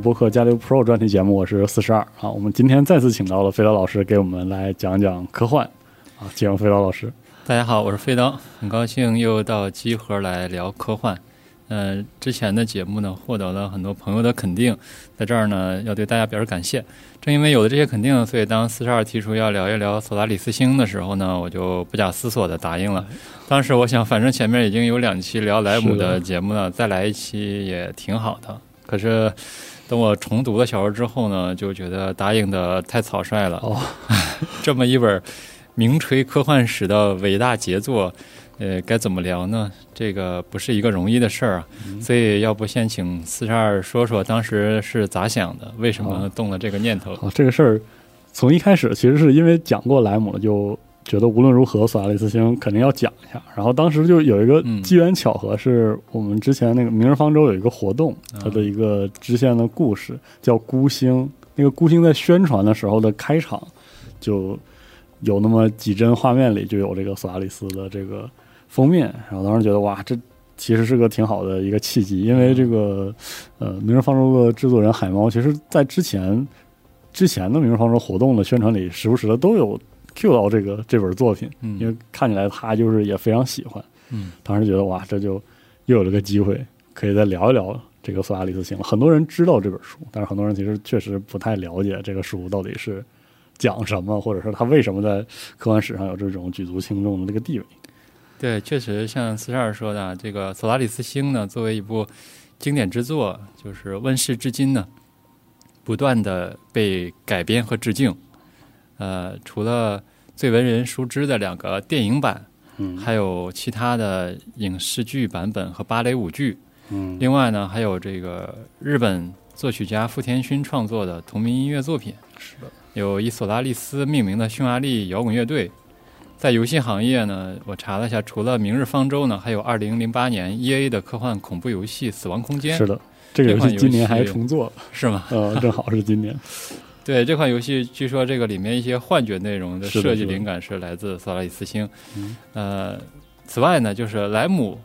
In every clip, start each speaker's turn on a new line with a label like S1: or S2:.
S1: 播客加六 Pro 专题节目，我是四十二啊。我们今天再次请到了飞刀老师给我们来讲讲科幻啊，欢迎飞刀老师。
S2: 大家好，我是飞刀，很高兴又到机核来聊科幻。嗯，之前的节目呢，获得了很多朋友的肯定，在这儿呢，要对大家表示感谢。正因为有了这些肯定，所以当四十二提出要聊一聊索拉里斯星的时候呢，我就不假思索的答应了。当时我想，反正前面已经有两期聊莱姆的节目了，再来一期也挺好的。可是等我重读了小说之后呢，就觉得答应的太草率了。哦，这么一本。名垂科幻史的伟大杰作，呃，该怎么聊呢？这个不是一个容易的事儿啊，所以要不先请四十二说说当时是咋想的，为什么动了这个念头？
S1: 啊，这个事儿从一开始其实是因为讲过莱姆，就觉得无论如何索拉里斯星肯定要讲一下。然后当时就有一个机缘巧合，是我们之前那个《明日方舟》有一个活动，它的一个支线的故事叫《孤星》，那个《孤星》在宣传的时候的开场就。有那么几帧画面里就有这个索拉里斯的这个封面，然后当时觉得哇，这其实是个挺好的一个契机，因为这个呃《明日方舟》的制作人海猫，其实在之前之前的《明日方舟》活动的宣传里，时不时的都有 Q 到这个这本作品，因为看起来他就是也非常喜欢，
S2: 嗯，
S1: 当时觉得哇，这就又有了个机会，可以再聊一聊这个索拉里斯星了。很多人知道这本书，但是很多人其实确实不太了解这个书到底是。讲什么，或者说他为什么在科幻史上有这种举足轻重的这个地位？
S2: 对，确实像四十二说的，这个《索拉里斯星》呢，作为一部经典之作，就是问世至今呢，不断的被改编和致敬。呃，除了最为人熟知的两个电影版，
S1: 嗯，
S2: 还有其他的影视剧版本和芭蕾舞剧，
S1: 嗯，
S2: 另外呢，还有这个日本作曲家富田勋创作的同名音乐作品。
S1: 是的。
S2: 有以索拉利斯命名的匈牙利摇滚乐队，在游戏行业呢，我查了一下，除了《明日方舟》呢，还有2008年 EA 的科幻恐怖游戏《死亡空间》。
S1: 是的，这个游戏今年还重做，
S2: 是吗？
S1: 呃，正好是今年。
S2: 对这款游戏，据说这个里面一些幻觉内容的设计灵感是来自索拉里斯星。呃，此外呢，就是莱姆。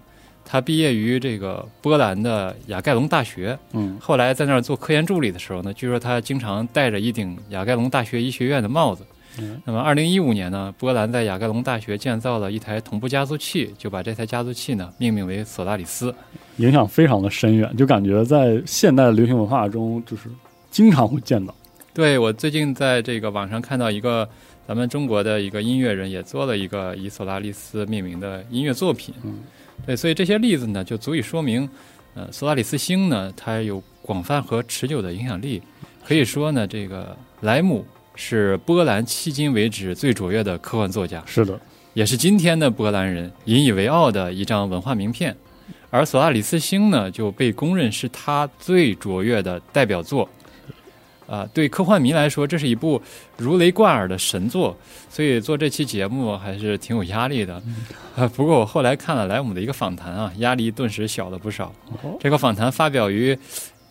S2: 他毕业于这个波兰的雅盖隆大学，
S1: 嗯，
S2: 后来在那儿做科研助理的时候呢，据说他经常戴着一顶雅盖隆大学医学院的帽子。
S1: 嗯，
S2: 那么二零一五年呢，波兰在雅盖隆大学建造了一台同步加速器，就把这台加速器呢命名为索拉里斯，
S1: 影响非常的深远，就感觉在现代的流行文化中就是经常会见到。
S2: 对我最近在这个网上看到一个咱们中国的一个音乐人也做了一个以索拉利斯命名的音乐作品。
S1: 嗯。
S2: 对，所以这些例子呢，就足以说明，呃，索拉里斯星呢，它有广泛和持久的影响力。可以说呢，这个莱姆是波兰迄今为止最卓越的科幻作家，
S1: 是的，
S2: 也是今天的波兰人引以为傲的一张文化名片。而索拉里斯星呢，就被公认是他最卓越的代表作。啊，对科幻迷来说，这是一部如雷贯耳的神作，所以做这期节目还是挺有压力的。啊，不过我后来看了莱姆的一个访谈啊，压力顿时小了不少。这个访谈发表于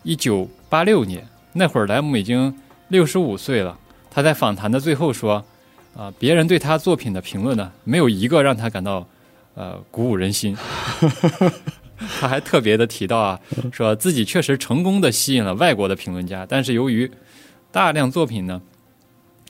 S2: 一九八六年，那会儿莱姆已经六十五岁了。他在访谈的最后说：“啊，别人对他作品的评论呢，没有一个让他感到呃鼓舞人心。”他还特别的提到啊，说自己确实成功的吸引了外国的评论家，但是由于大量作品呢，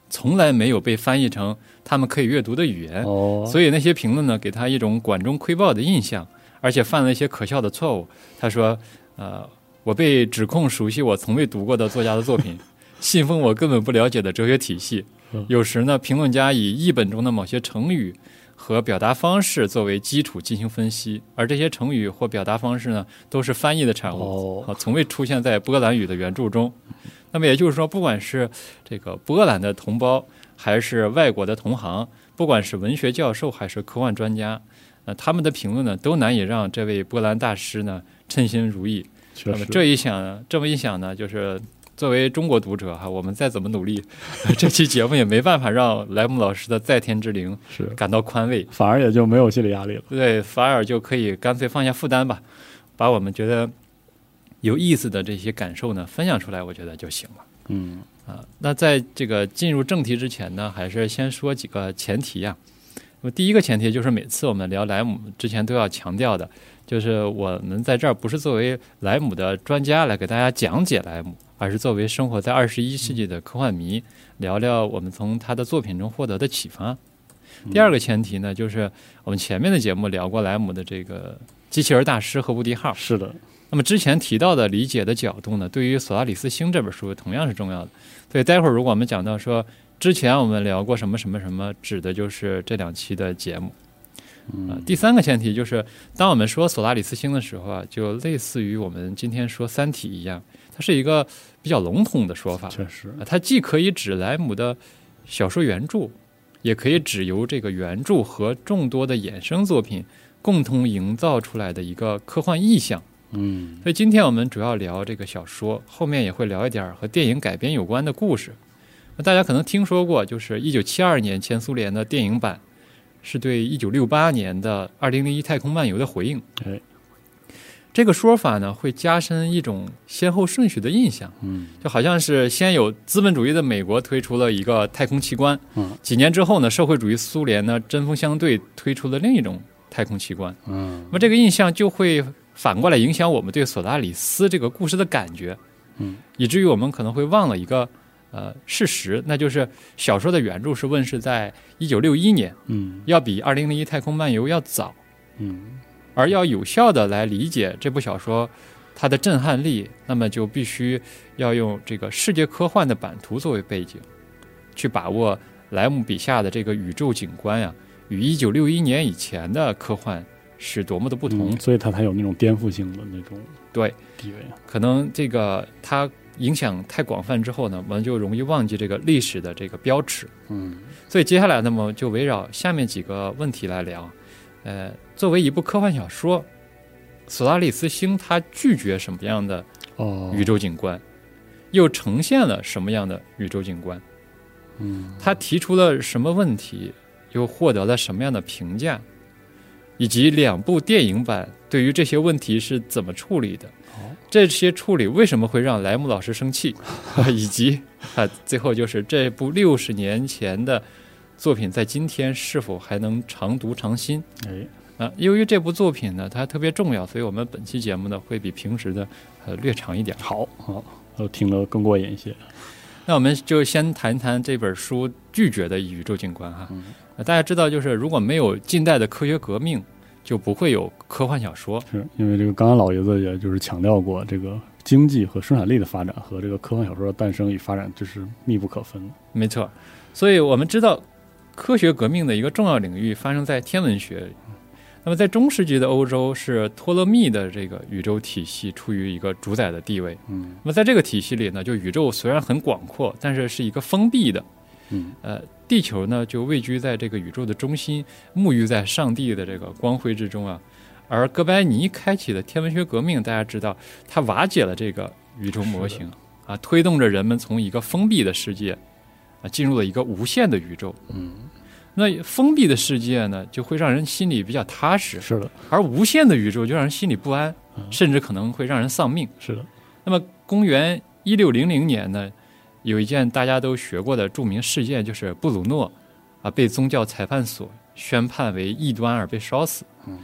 S2: 从来没有被翻译成他们可以阅读的语言，所以那些评论呢，给他一种管中窥豹的印象，而且犯了一些可笑的错误。他说：“呃，我被指控熟悉我从未读过的作家的作品，信奉我根本不了解的哲学体系。有时呢，评论家以译本中的某些成语。”和表达方式作为基础进行分析，而这些成语或表达方式呢，都是翻译的产物，啊，从未出现在波兰语的原著中。那么也就是说，不管是这个波兰的同胞，还是外国的同行，不管是文学教授还是科幻专家，那他们的评论呢，都难以让这位波兰大师呢称心如意。那么这一想，这么一想呢，就是。作为中国读者哈，我们再怎么努力，这期节目也没办法让莱姆老师的在天之灵
S1: 是
S2: 感到宽慰，
S1: 反而也就没有心理压力了。
S2: 对，反而就可以干脆放下负担吧，把我们觉得有意思的这些感受呢分享出来，我觉得就行了。
S1: 嗯
S2: 啊，那在这个进入正题之前呢，还是先说几个前提呀。那么第一个前提就是每次我们聊莱姆之前都要强调的，就是我们在这儿不是作为莱姆的专家来给大家讲解莱姆，而是作为生活在二十一世纪的科幻迷，聊聊我们从他的作品中获得的启发。第二个前提呢，就是我们前面的节目聊过莱姆的这个机器人大师和无敌号。
S1: 是的。
S2: 那么之前提到的理解的角度呢，对于《索拉里斯星》这本书同样是重要的。所以待会儿如果我们讲到说之前我们聊过什么什么什么，指的就是这两期的节目。
S1: 嗯。
S2: 第三个前提就是，当我们说《索拉里斯星》的时候啊，就类似于我们今天说《三体》一样，它是一个比较笼统的说法。
S1: 确实。
S2: 它既可以指莱姆的小说原著，也可以指由这个原著和众多的衍生作品共同营造出来的一个科幻意象。
S1: 嗯，
S2: 所以今天我们主要聊这个小说，后面也会聊一点和电影改编有关的故事。那大家可能听说过，就是一九七二年前苏联的电影版是对一九六八年的二零零一太空漫游的回应。
S1: 哎，
S2: 这个说法呢，会加深一种先后顺序的印象。
S1: 嗯，
S2: 就好像是先有资本主义的美国推出了一个太空奇观，
S1: 嗯，
S2: 几年之后呢，社会主义苏联呢针锋相对推出了另一种太空奇观。
S1: 嗯，
S2: 那么这个印象就会。反过来影响我们对索拉里斯这个故事的感觉，
S1: 嗯，
S2: 以至于我们可能会忘了一个呃事实，那就是小说的原著是问世在一九六一年，
S1: 嗯，
S2: 要比二零零一太空漫游要早，
S1: 嗯，
S2: 而要有效的来理解这部小说它的震撼力，那么就必须要用这个世界科幻的版图作为背景，去把握莱姆笔下的这个宇宙景观呀，与一九六一年以前的科幻。是多么的不同，
S1: 所以它才有那种颠覆性的那种
S2: 对
S1: 地位。
S2: 可能这个它影响太广泛之后呢，我们就容易忘记这个历史的这个标尺。
S1: 嗯，
S2: 所以接下来那么就围绕下面几个问题来聊。呃，作为一部科幻小说，《索拉里斯星》它拒绝什么样的宇宙景观，又呈现了什么样的宇宙景观？
S1: 嗯，
S2: 它提出了什么问题，又获得了什么样的评价？以及两部电影版对于这些问题是怎么处理的？这些处理为什么会让莱姆老师生气？以及啊，最后就是这部六十年前的作品在今天是否还能常读常新？
S1: 哎，
S2: 啊，由于这部作品呢，它特别重要，所以我们本期节目呢会比平时的呃略长一点。
S1: 好，好，都听得更过瘾一些。
S2: 那我们就先谈一谈这本书拒绝的宇宙景观哈。大家知道，就是如果没有近代的科学革命，就不会有科幻小说。
S1: 是因为这个刚刚老爷子也就是强调过，这个经济和生产力的发展和这个科幻小说的诞生与发展，这是密不可分的。
S2: 没错，所以我们知道，科学革命的一个重要领域发生在天文学。那么在中世纪的欧洲，是托勒密的这个宇宙体系处于一个主宰的地位。
S1: 嗯，
S2: 那么在这个体系里呢，就宇宙虽然很广阔，但是是一个封闭的。
S1: 嗯，
S2: 呃，地球呢就位居在这个宇宙的中心，沐浴在上帝的这个光辉之中啊。而哥白尼开启的天文学革命，大家知道，他瓦解了这个宇宙模型啊，推动着人们从一个封闭的世界啊，进入了一个无限的宇宙。
S1: 嗯，
S2: 那封闭的世界呢，就会让人心里比较踏实。
S1: 是的，
S2: 而无限的宇宙就让人心里不安，甚至可能会让人丧命。
S1: 是的。
S2: 那么，公元一六零零年呢？有一件大家都学过的著名事件，就是布鲁诺啊被宗教裁判所宣判为异端而被烧死。
S1: 嗯，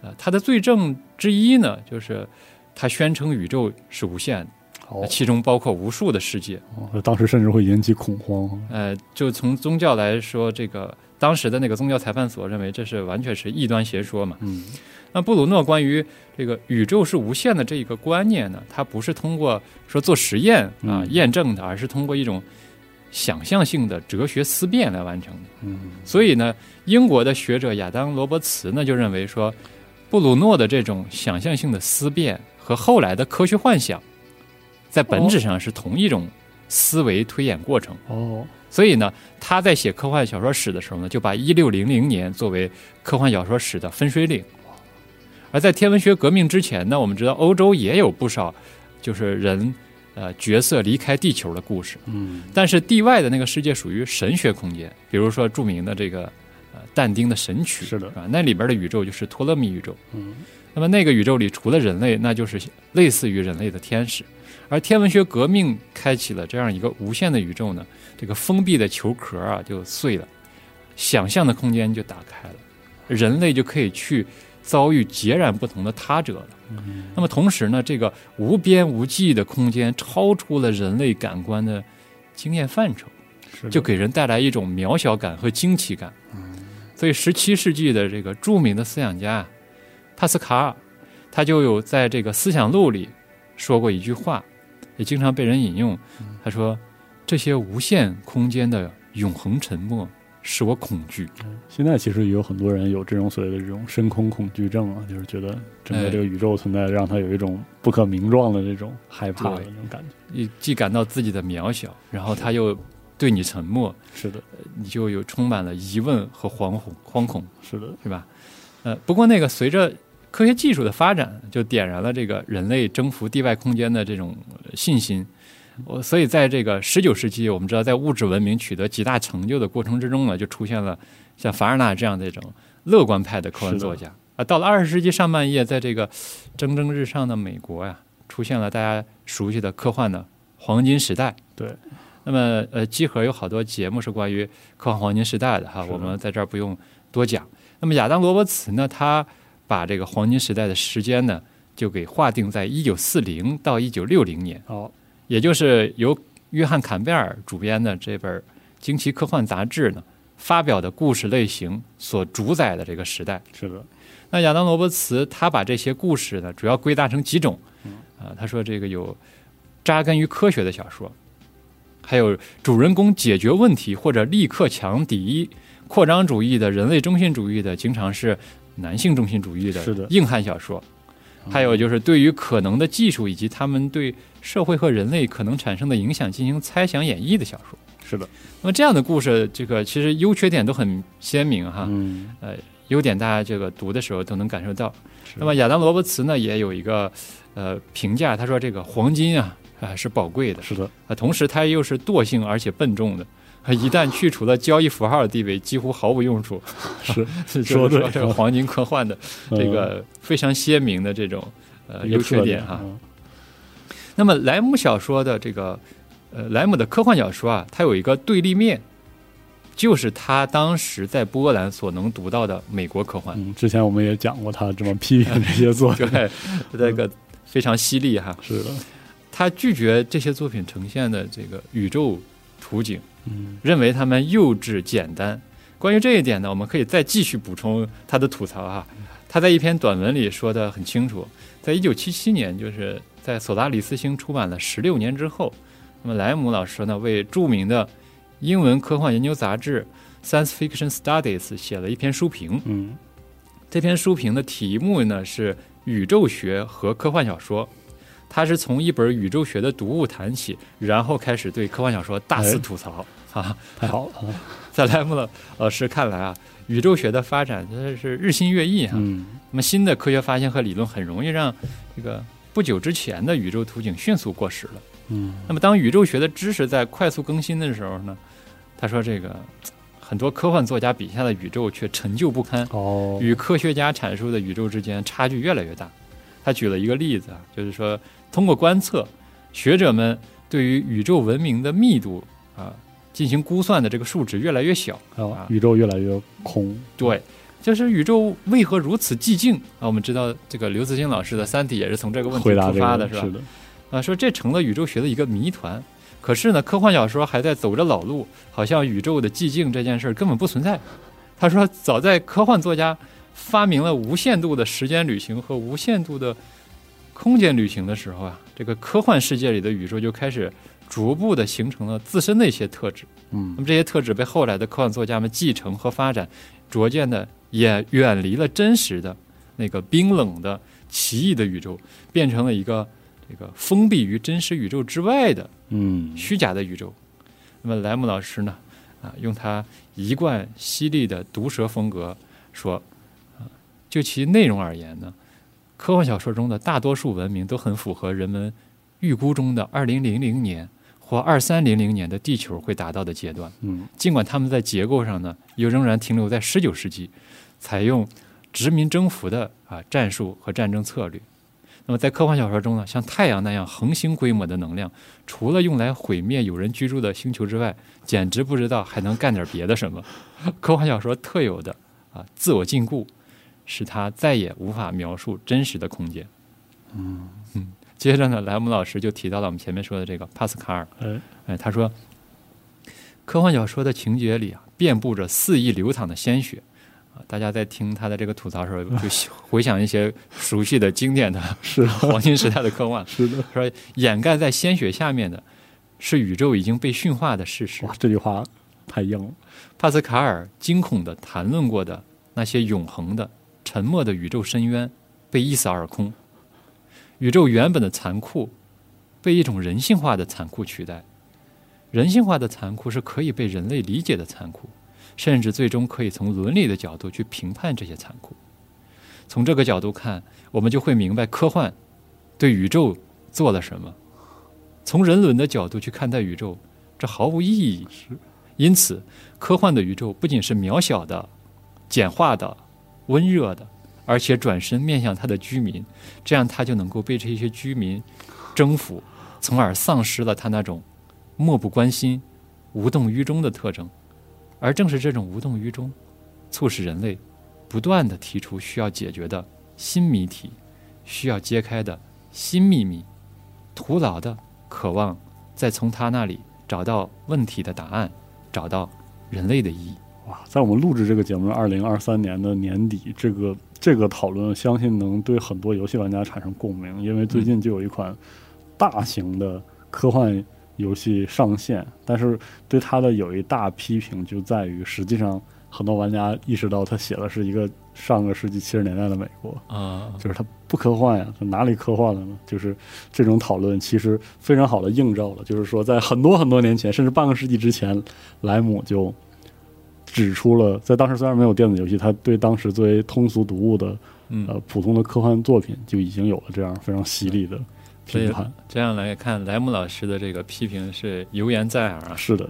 S2: 呃，他的罪证之一呢，就是他宣称宇宙是无限的，其中包括无数的世界。
S1: 哦，当时甚至会引起恐慌。
S2: 呃，就从宗教来说，这个当时的那个宗教裁判所认为这是完全是异端邪说嘛。
S1: 嗯。
S2: 那布鲁诺关于这个宇宙是无限的这一个观念呢，他不是通过说做实验啊验证的，而是通过一种想象性的哲学思辨来完成的。
S1: 嗯，
S2: 所以呢，英国的学者亚当罗伯茨呢就认为说，布鲁诺的这种想象性的思辨和后来的科学幻想，在本质上是同一种思维推演过程。
S1: 哦，
S2: 所以呢，他在写科幻小说史的时候呢，就把一六零零年作为科幻小说史的分水岭。而在天文学革命之前呢，我们知道欧洲也有不少就是人呃角色离开地球的故事。
S1: 嗯，
S2: 但是地外的那个世界属于神学空间，比如说著名的这个呃但丁的神曲
S1: 是的，
S2: 啊，那里边的宇宙就是托勒密宇宙。
S1: 嗯，
S2: 那么那个宇宙里除了人类，那就是类似于人类的天使。而天文学革命开启了这样一个无限的宇宙呢，这个封闭的球壳啊就碎了，想象的空间就打开了，人类就可以去遭遇截然不同的他者了。那么同时呢，这个无边无际的空间超出了人类感官的经验范畴，就给人带来一种渺小感和惊奇感。所以，十七世纪的这个著名的思想家帕斯卡尔，他就有在这个《思想录》里说过一句话，也经常被人引用。他说：“这些无限空间的永恒沉默使我恐惧。”
S1: 现在其实也有很多人有这种所谓的这种深空恐惧症啊，就是觉得整个这个宇宙存在让他有一种不可名状的这种害怕的那种感
S2: 觉。你既感到自己的渺小，然后他又。对你沉默，
S1: 是的，
S2: 你就有充满了疑问和惶恐，惶恐，
S1: 是的，
S2: 是吧？呃，不过那个随着科学技术的发展，就点燃了这个人类征服地外空间的这种信心。我所以在这个十九世纪，我们知道在物质文明取得极大成就的过程之中呢，就出现了像凡尔纳这样的一种乐观派的科幻作家啊。到了二十世纪上半叶，在这个蒸蒸日上的美国呀，出现了大家熟悉的科幻的黄金时代。
S1: 对。
S2: 那么，呃，集合有好多节目是关于科幻黄金时代的哈，我们在这儿不用多讲。那么，亚当罗伯茨呢，他把这个黄金时代的时间呢，就给划定在一九四零到一九六零年，
S1: 哦，
S2: 也就是由约翰坎贝尔主编的这本惊奇科幻杂志呢发表的故事类型所主宰的这个时代。
S1: 是的。
S2: 那亚当罗伯茨他把这些故事呢，主要归纳成几种，啊，他说这个有扎根于科学的小说。还有主人公解决问题或者立刻强敌，扩张主义的人类中心主义的，经常是男性中心主义的硬汉小说。还有就是对于可能的技术以及他们对社会和人类可能产生的影响进行猜想演绎的小说。
S1: 是的。
S2: 那么这样的故事，这个其实优缺点都很鲜明哈。
S1: 嗯。
S2: 呃，优点大家这个读的时候都能感受到。那么亚当罗伯茨呢也有一个呃评价，他说这个黄金啊。啊，是宝贵的，
S1: 是的
S2: 啊，同时它又是惰性而且笨重的，一旦去除了交易符号的地位，几乎毫无用处。
S1: 是
S2: 说说这个黄金科幻的这个非常鲜明的这种呃优缺点哈。那么莱姆小说的这个呃莱姆的科幻小说啊，它有一个对立面，就是他当时在波兰所能读到的美国科幻。
S1: 嗯，之前我们也讲过他这么批评这些作
S2: 品，对，这个非常犀利哈。
S1: 是的。
S2: 他拒绝这些作品呈现的这个宇宙图景，
S1: 嗯，
S2: 认为他们幼稚简单。关于这一点呢，我们可以再继续补充他的吐槽哈。他在一篇短文里说的很清楚，在一九七七年，就是在索达里斯星出版了十六年之后，那么莱姆老师呢为著名的英文科幻研究杂志《Science Fiction Studies》写了一篇书评，
S1: 嗯，
S2: 这篇书评的题目呢是宇宙学和科幻小说。他是从一本宇宙学的读物谈起，然后开始对科幻小说大肆吐槽啊！
S1: 太好了，
S2: 在莱姆老师看来啊，宇宙学的发展真的是日新月异啊。
S1: 嗯，
S2: 那么新的科学发现和理论很容易让这个不久之前的宇宙图景迅速过时了。
S1: 嗯，
S2: 那么当宇宙学的知识在快速更新的时候呢，他说这个很多科幻作家笔下的宇宙却陈旧不堪，
S1: 哦，
S2: 与科学家阐述的宇宙之间差距越来越大。他举了一个例子啊，就是说。通过观测，学者们对于宇宙文明的密度啊进行估算的这个数值越来越小啊，
S1: 宇宙越来越空。
S2: 对，就是宇宙为何如此寂静啊？我们知道这个刘慈欣老师的《三体》也是从这个问题出发的，是吧？
S1: 是的。
S2: 啊，说这成了宇宙学的一个谜团。可是呢，科幻小说还在走着老路，好像宇宙的寂静这件事儿根本不存在。他说，早在科幻作家发明了无限度的时间旅行和无限度的。空间旅行的时候啊，这个科幻世界里的宇宙就开始逐步的形成了自身的一些特质。
S1: 嗯，
S2: 那么这些特质被后来的科幻作家们继承和发展，逐渐的也远离了真实的那个冰冷的奇异的宇宙，变成了一个这个封闭于真实宇宙之外的
S1: 嗯
S2: 虚假的宇宙。那么莱姆老师呢，啊，用他一贯犀利的毒舌风格说，啊，就其内容而言呢。科幻小说中的大多数文明都很符合人们预估中的二零零零年或二三零零年的地球会达到的阶段。
S1: 嗯，
S2: 尽管他们在结构上呢，又仍然停留在十九世纪，采用殖民征服的啊战术和战争策略。那么在科幻小说中呢，像太阳那样恒星规模的能量，除了用来毁灭有人居住的星球之外，简直不知道还能干点别的什么。科幻小说特有的啊自我禁锢，使他再也无法描述真实的空间。
S1: 嗯
S2: 嗯，接着呢，莱姆老师就提到了我们前面说的这个帕斯卡尔。
S1: 哎
S2: 哎，他说，科幻小说的情节里啊，遍布着肆意流淌的鲜血。啊，大家在听他的这个吐槽的时候，就回想一些熟悉的经典的
S1: 是
S2: 黄金时代的科幻。
S1: 是的，
S2: 说掩盖在鲜血下面的，是宇宙已经被驯化的事实。
S1: 哇，这句话太硬了。
S2: 帕斯卡尔惊恐地谈论过的那些永恒的、沉默的宇宙深渊，被一扫而空。宇宙原本的残酷，被一种人性化的残酷取代。人性化的残酷是可以被人类理解的残酷，甚至最终可以从伦理的角度去评判这些残酷。从这个角度看，我们就会明白科幻对宇宙做了什么。从人伦的角度去看待宇宙，这毫无意义。因此，科幻的宇宙不仅是渺小的、简化的、温热的，而且转身面向它的居民，这样它就能够被这些居民征服，从而丧失了它那种漠不关心、无动于衷的特征。而正是这种无动于衷，促使人类不断地提出需要解决的新谜题，需要揭开的新秘密，徒劳的渴望再从他那里找到问题的答案。找到人类的意义。
S1: 哇，在我们录制这个节目，二零二三年的年底，这个这个讨论，相信能对很多游戏玩家产生共鸣。因为最近就有一款大型的科幻游戏上线，但是对它的有一大批评就在于，实际上很多玩家意识到，他写的是一个上个世纪七十年代的美国
S2: 啊，
S1: 就是它不科幻呀，它哪里科幻了呢？就是这种讨论其实非常好的映照了，就是说在很多很多年前，甚至半个世纪之前，莱姆就指出了，在当时虽然没有电子游戏，他对当时作为通俗读物的呃普通的科幻作品就已经有了这样非常犀利的评判。
S2: 这样来看，莱姆老师的这个批评是油盐在耳啊。
S1: 是的，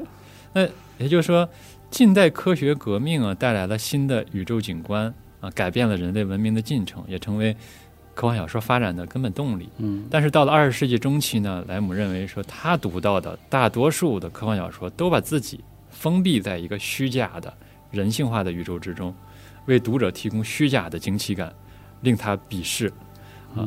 S2: 那也就是说，近代科学革命啊，带来了新的宇宙景观。啊，改变了人类文明的进程，也成为科幻小说发展的根本动力。
S1: 嗯，
S2: 但是到了二十世纪中期呢，莱姆认为说，他读到的大多数的科幻小说都把自己封闭在一个虚假的人性化的宇宙之中，为读者提供虚假的惊奇感，令他鄙视。啊，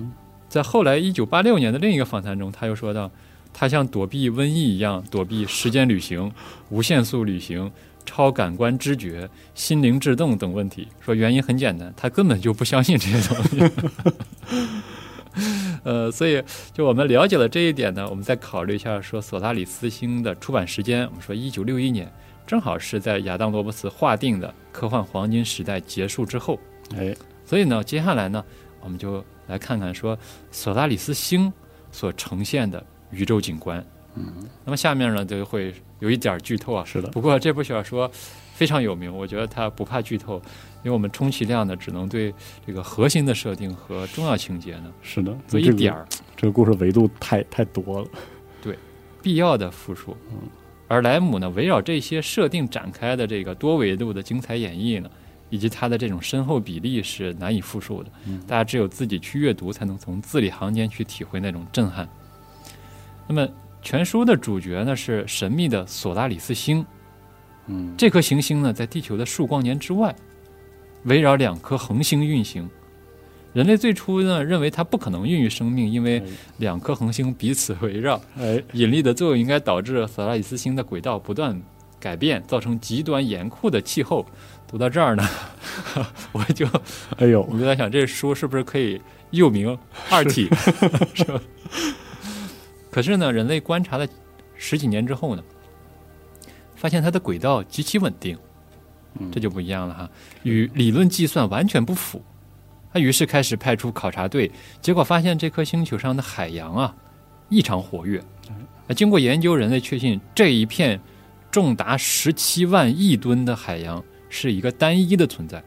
S2: 在后来一九八六年的另一个访谈中，他又说到，他像躲避瘟疫一样躲避时间旅行、无限速旅行。超感官知觉、心灵制动等问题，说原因很简单，他根本就不相信这些东西。呃，所以就我们了解了这一点呢，我们再考虑一下说索拉里斯星的出版时间，我们说一九六一年，正好是在亚当罗伯茨划定的科幻黄金时代结束之后。
S1: 哎，
S2: 所以呢，接下来呢，我们就来看看说索拉里斯星所呈现的宇宙景观。
S1: 嗯，
S2: 那么下面呢就会有一点剧透啊，
S1: 是的。
S2: 不过这部小说非常有名，我觉得它不怕剧透，因为我们充其量呢只能对这个核心的设定和重要情节呢，
S1: 是的，
S2: 做一点儿。
S1: 这个故事维度太太多了，
S2: 对，必要的复述。
S1: 嗯，
S2: 而莱姆呢围绕这些设定展开的这个多维度的精彩演绎呢，以及它的这种深厚比例是难以复述的。
S1: 嗯，
S2: 大家只有自己去阅读，才能从字里行间去体会那种震撼。那么。全书的主角呢是神秘的索拉里斯星，
S1: 嗯，
S2: 这颗行星呢在地球的数光年之外，围绕两颗恒星运行。人类最初呢认为它不可能孕育生命，因为两颗恒星彼此围绕，
S1: 哎，
S2: 引力的作用应该导致索拉里斯星的轨道不断改变，造成极端严酷的气候。读到这儿呢，我就，
S1: 哎呦，
S2: 我就在想，这书是不是可以又名二体？是吧？可是呢，人类观察了十几年之后呢，发现它的轨道极其稳定，这就不一样了哈，与理论计算完全不符。他于是开始派出考察队，结果发现这颗星球上的海洋啊异常活跃。那经过研究，人类确信这一片重达十七万亿吨的海洋是一个单一的存在。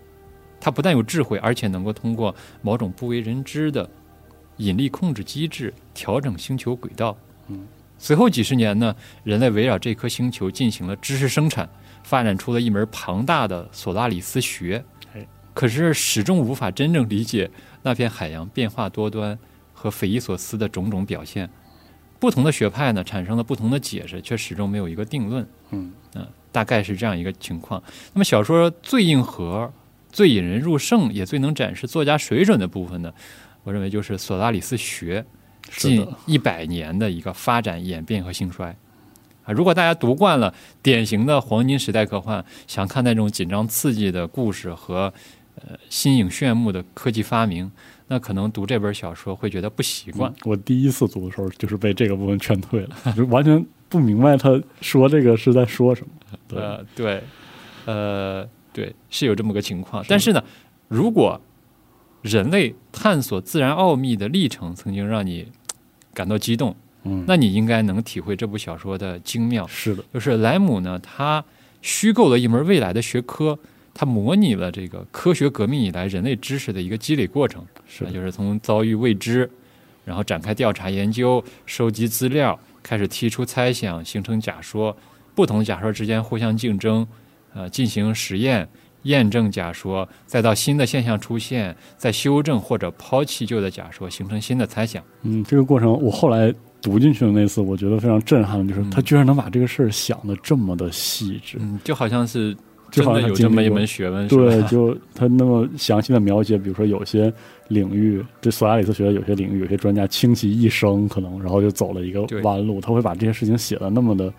S2: 它不但有智慧，而且能够通过某种不为人知的。引力控制机制调整星球轨道。
S1: 嗯，
S2: 随后几十年呢，人类围绕这颗星球进行了知识生产，发展出了一门庞大的索拉里斯学。可是始终无法真正理解那片海洋变化多端和匪夷所思的种种表现。不同的学派呢，产生了不同的解释，却始终没有一个定论。
S1: 嗯
S2: 嗯，大概是这样一个情况。那么小说最硬核、最引人入胜，也最能展示作家水准的部分呢？我认为就是索拉里斯学近一百年的一个发展演变和兴衰。啊，如果大家读惯了典型的黄金时代科幻，想看那种紧张刺激的故事和呃新颖炫目的科技发明。那可能读这本小说会觉得不习惯。
S1: 我第一次读的时候，就是被这个部分劝退了，就完全不明白他说这个是在说什么。
S2: 呃，对，呃，对，是有这么个情况。但是呢，如果人类探索自然奥秘的历程曾经让你感到激动，
S1: 嗯，
S2: 那你应该能体会这部小说的精妙。
S1: 是的，
S2: 就是莱姆呢，他虚构了一门未来的学科。它模拟了这个科学革命以来人类知识的一个积累过程，
S1: 是，
S2: 就是从遭遇未知，然后展开调查研究、收集资料，开始提出猜想，形成假说，不同假说之间互相竞争，呃，进行实验验证假说，再到新的现象出现，再修正或者抛弃旧的假说，形成新的猜想。
S1: 嗯，这个过程我后来读进去的那次，我觉得非常震撼，就是他居然能把这个事儿想的这么的细致，
S2: 嗯，就好像是。
S1: 就好像
S2: 有这么一门学问，
S1: 对，就他那么详细的描写，比如说有些领域，这索拉里斯学的有些领域，有些专家倾其一生，可能然后就走了一个弯路，他会把这些事情写的那么的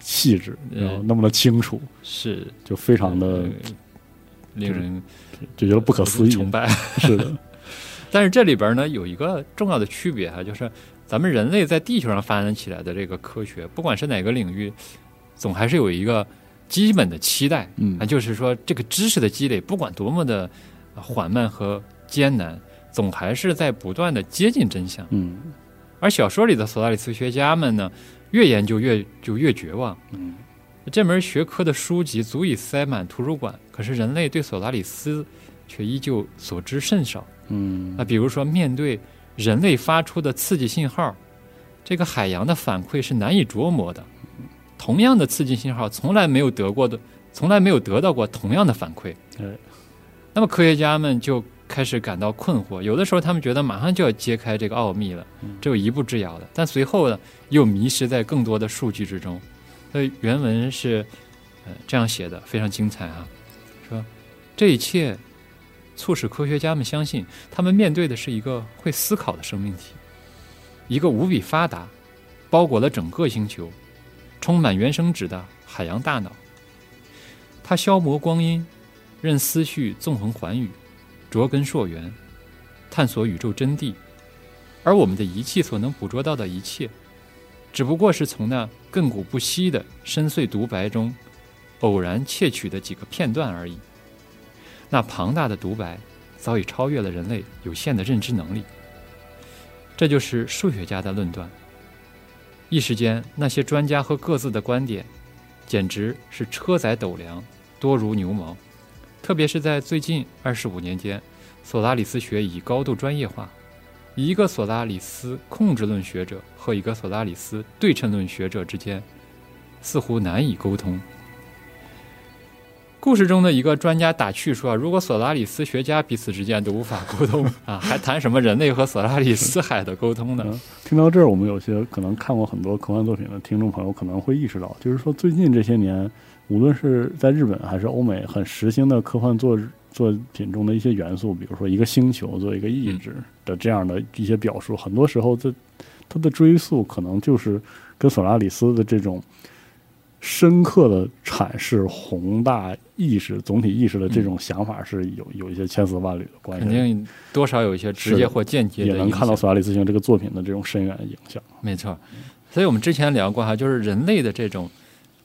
S1: 细致，然后那么的清楚，
S2: 是
S1: 就非常的
S2: 令人
S1: 就觉得不可思议，
S2: 崇拜，
S1: 是的。
S2: 但是这里边呢有一个重要的区别哈，就是咱们人类在地球上发展起来的这个科学，不管是哪个领域，总还是有一个。基本的期待，
S1: 嗯，
S2: 就是说，这个知识的积累，不管多么的缓慢和艰难，总还是在不断的接近真相，
S1: 嗯。
S2: 而小说里的索拉里斯学家们呢，越研究越就越绝望，
S1: 嗯。
S2: 这门学科的书籍足以塞满图书馆，可是人类对索拉里斯却依旧所知甚少，
S1: 嗯。
S2: 那比如说，面对人类发出的刺激信号，这个海洋的反馈是难以琢磨的。同样的刺激信号，从来没有得过的，从来没有得到过同样的反馈。那么科学家们就开始感到困惑。有的时候，他们觉得马上就要揭开这个奥秘了，只有一步之遥了。但随后呢，又迷失在更多的数据之中。所以原文是呃这样写的，非常精彩啊。说这一切促使科学家们相信，他们面对的是一个会思考的生命体，一个无比发达、包裹了整个星球。充满原生质的海洋大脑，它消磨光阴，任思绪纵横寰宇，着根溯源，探索宇宙真谛。而我们的仪器所能捕捉到的一切，只不过是从那亘古不息的深邃独白中偶然窃取的几个片段而已。那庞大的独白早已超越了人类有限的认知能力。这就是数学家的论断。一时间，那些专家和各自的观点，简直是车载斗量，多如牛毛。特别是在最近二十五年间，索拉里斯学已高度专业化，一个索拉里斯控制论学者和一个索拉里斯对称论学者之间，似乎难以沟通。故事中的一个专家打趣说：“如果索拉里斯学家彼此之间都无法沟通 啊，还谈什么人类和索拉里斯海的沟通呢？”
S1: 听到这儿，我们有些可能看过很多科幻作品的听众朋友可能会意识到，就是说最近这些年，无论是在日本还是欧美，很时兴的科幻作作品中的一些元素，比如说一个星球做一个意志的这样的一些表述，很多时候这它的追溯可能就是跟索拉里斯的这种。深刻的阐释宏大意识、总体意识的这种想法是有有一些千丝万缕的关
S2: 系，肯定多少有一些直接或间接
S1: 的，也能看到索拉里斯星这个作品的这种深远影响。
S2: 没错，所以我们之前聊过哈，就是人类的这种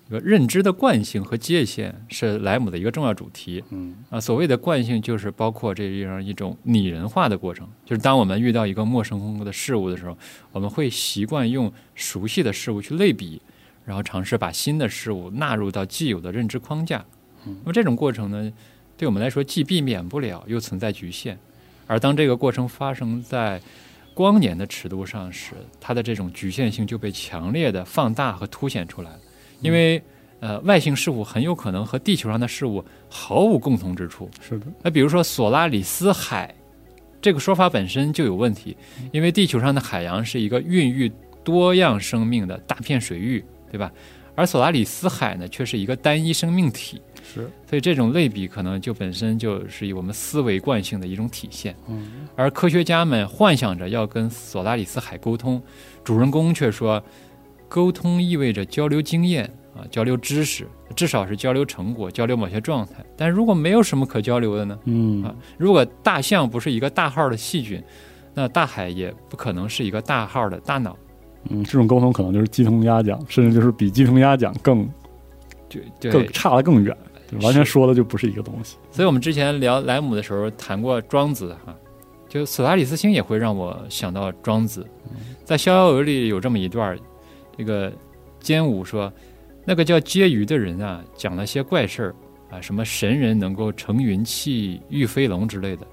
S2: 一个认知的惯性和界限是莱姆的一个重要主题。
S1: 嗯
S2: 啊，所谓的惯性就是包括这样一种拟人化的过程，就是当我们遇到一个陌生的事物的时候，我们会习惯用熟悉的事物去类比。然后尝试把新的事物纳入到既有的认知框架，那么这种过程呢，对我们来说既避免不了，又存在局限。而当这个过程发生在光年的尺度上时，它的这种局限性就被强烈的放大和凸显出来。因为呃，外星事物很有可能和地球上的事物毫无共同之处。
S1: 是的。
S2: 那比如说索拉里斯海这个说法本身就有问题，因为地球上的海洋是一个孕育多样生命的大片水域，对吧？而索拉里斯海呢，却是一个单一生命体。
S1: 是，
S2: 所以这种类比可能就本身就是以我们思维惯性的一种体现。
S1: 嗯，
S2: 而科学家们幻想着要跟索拉里斯海沟通，主人公却说，沟通意味着交流经验啊，交流知识，至少是交流成果，交流某些状态。但如果没有什么可交流的呢？
S1: 嗯
S2: 啊，如果大象不是一个大号的细菌，那大海也不可能是一个大号的大脑。
S1: 嗯，这种沟通可能就是鸡同鸭讲，甚至就是比鸡同鸭讲更
S2: 就对
S1: 更差得更远。完全说的就不是一个东西，
S2: 所以我们之前聊莱姆的时候谈过庄子哈，就索拉里斯星也会让我想到庄子，在《逍遥游》里有这么一段，这个坚武说，那个叫婕妤的人啊，讲了些怪事儿啊，什么神人能够乘云气、御飞龙之类的，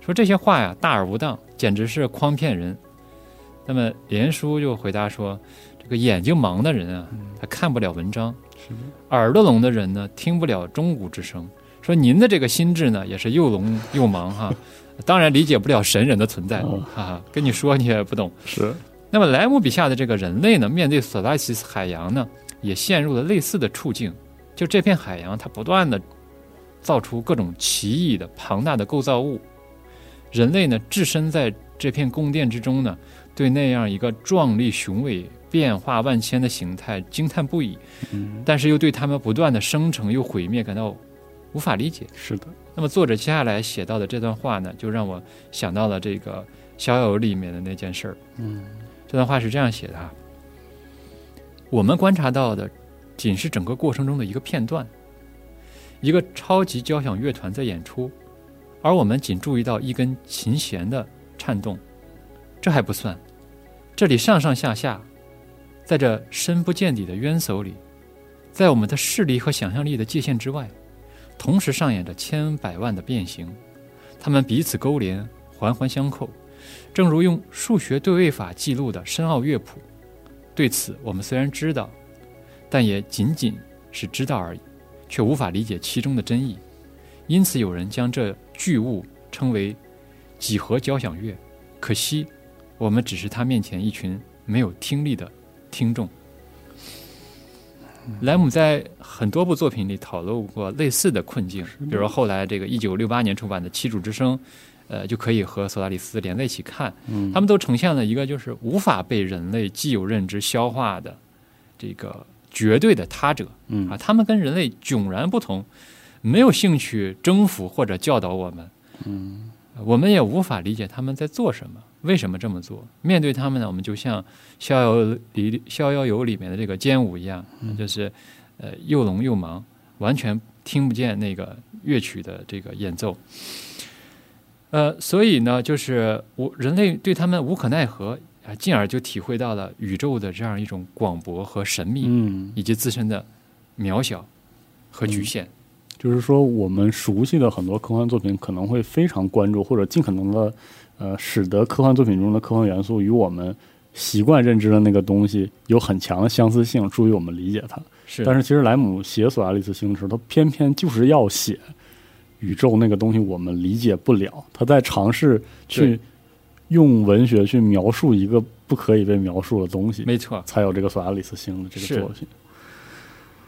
S2: 说这些话呀大而无当，简直是诓骗人。那么连叔就回答说，这个眼睛盲的人啊，他看不了文章。耳朵聋的人呢，听不了钟鼓之声。说您的这个心智呢，也是又聋又盲哈，当然理解不了神人的存在哈哈。跟你说你也不懂。
S1: 是。
S2: 那么莱姆笔下的这个人类呢，面对索拉西斯海洋呢，也陷入了类似的处境。就这片海洋，它不断的造出各种奇异的庞大的构造物。人类呢，置身在这片宫殿之中呢，对那样一个壮丽雄伟。变化万千的形态，惊叹不已，但是又对他们不断的生成又毁灭感到无法理解。
S1: 是的，
S2: 那么作者接下来写到的这段话呢，就让我想到了这个《逍遥游》里面的那件事儿。
S1: 嗯，
S2: 这段话是这样写的：我们观察到的仅是整个过程中的一个片段，一个超级交响乐团在演出，而我们仅注意到一根琴弦的颤动，这还不算，这里上上下下。在这深不见底的渊薮里，在我们的视力和想象力的界限之外，同时上演着千百万的变形，它们彼此勾连，环环相扣，正如用数学对位法记录的深奥乐谱。对此，我们虽然知道，但也仅仅是知道而已，却无法理解其中的真意。因此，有人将这巨物称为几何交响乐。可惜，我们只是他面前一群没有听力的。听众，莱姆在很多部作品里讨论过类似的困境，比如后来这个一九六八年出版的《七主之声》，呃，就可以和索拉里斯连在一起看。
S1: 嗯，
S2: 他们都呈现了一个就是无法被人类既有认知消化的这个绝对的他者。
S1: 嗯
S2: 啊，他们跟人类迥然不同，没有兴趣征服或者教导我们。
S1: 嗯，
S2: 我们也无法理解他们在做什么。为什么这么做？面对他们呢？我们就像《逍遥里逍遥游》里面的这个尖舞一样，就是呃又聋又盲，完全听不见那个乐曲的这个演奏。呃，所以呢，就是我人类对他们无可奈何啊，进而就体会到了宇宙的这样一种广博和神秘，
S1: 嗯，
S2: 以及自身的渺小和局限。
S1: 就是说，我们熟悉的很多科幻作品可能会非常关注，或者尽可能的。呃，使得科幻作品中的科幻元素与我们习惯认知的那个东西有很强的相似性，助于我们理解它。
S2: 是，
S1: 但是其实莱姆写索亚里斯星的时候，他偏偏就是要写宇宙那个东西我们理解不了，他在尝试去用文学去描述一个不可以被描述的东西。
S2: 没错，
S1: 才有这个索拉里斯星的这个作品。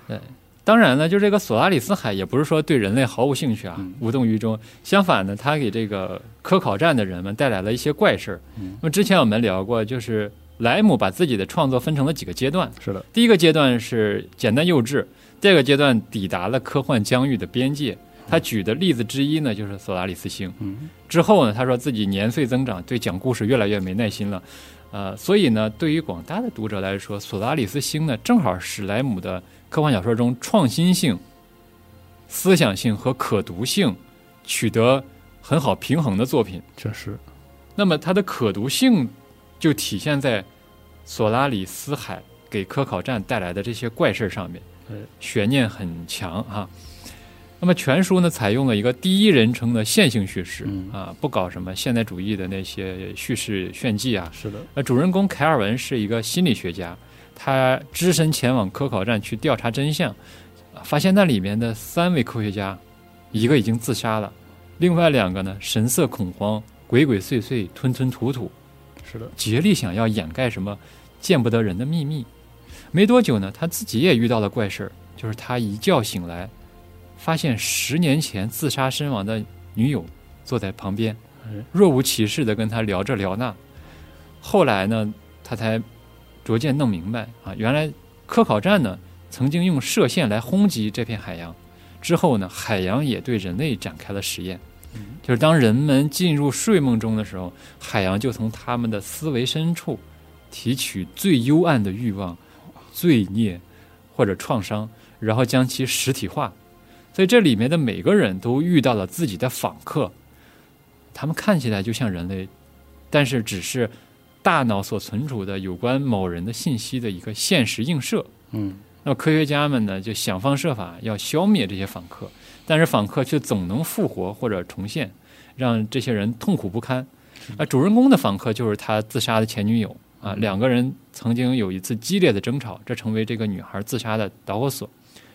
S2: 对。当然呢，就这个索拉里斯海也不是说对人类毫无兴趣啊，无动于衷。相反呢，他给这个科考站的人们带来了一些怪事儿。那么之前我们聊过，就是莱姆把自己的创作分成了几个阶段。
S1: 是的，
S2: 第一个阶段是简单幼稚，第二个阶段抵达了科幻疆域的边界。他举的例子之一呢，就是索拉里斯星。
S1: 嗯，
S2: 之后呢，他说自己年岁增长，对讲故事越来越没耐心了。呃，所以呢，对于广大的读者来说，索拉里斯星呢，正好史莱姆的。科幻小说中创新性、思想性和可读性取得很好平衡的作品，
S1: 确实。
S2: 那么它的可读性就体现在索拉里斯海给科考站带来的这些怪事上面，悬念很强哈。那么全书呢，采用了一个第一人称的线性叙事啊，不搞什么现代主义的那些叙事炫技啊。
S1: 是的。
S2: 那主人公凯尔文是一个心理学家。他只身前往科考站去调查真相，发现那里面的三位科学家，一个已经自杀了，另外两个呢神色恐慌，鬼鬼祟祟、吞吞吐吐，
S1: 是的，
S2: 竭力想要掩盖什么见不得人的秘密。没多久呢，他自己也遇到了怪事儿，就是他一觉醒来，发现十年前自杀身亡的女友坐在旁边，若无其事的跟他聊这聊那。后来呢，他才逐渐弄明白啊，原来科考站呢曾经用射线来轰击这片海洋，之后呢，海洋也对人类展开了实验，就是当人们进入睡梦中的时候，海洋就从他们的思维深处提取最幽暗的欲望、罪孽或者创伤，然后将其实体化。所以这里面的每个人都遇到了自己的访客，他们看起来就像人类，但是只是。大脑所存储的有关某人的信息的一个现实映射。
S1: 嗯，
S2: 那科学家们呢，就想方设法要消灭这些访客，但是访客却总能复活或者重现，让这些人痛苦不堪。啊，主人公的访客就是他自杀的前女友啊，两个人曾经有一次激烈的争吵，这成为这个女孩自杀的导火索，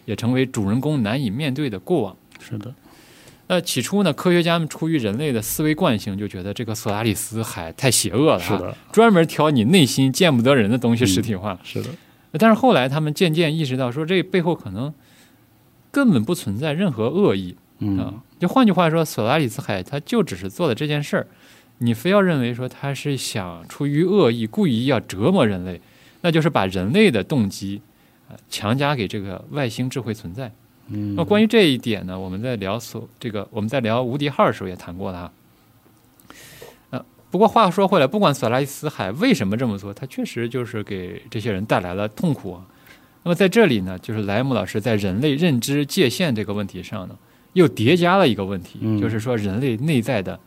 S2: 也成为主人公难以面对的过往。
S1: 是的。
S2: 那起初呢，科学家们出于人类的思维惯性，就觉得这个索拉里斯海太邪恶了，
S1: 是的，
S2: 专门挑你内心见不得人的东西实体化，
S1: 是的。
S2: 但是后来他们渐渐意识到，说这背后可能根本不存在任何恶意啊。就换句话说，索拉里斯海他就只是做了这件事儿，你非要认为说他是想出于恶意，故意要折磨人类，那就是把人类的动机啊强加给这个外星智慧存在。嗯那关于这一点呢，我们在聊所这个我们在聊无敌号的时候也谈过了哈。呃，不过话说回来，不管索拉伊斯海为什么这么做，他确实就是给这些人带来了痛苦。那么在这里呢，就是莱姆老师在人类认知界限这个问题上呢，又叠加了一个问题，就是说人类内在的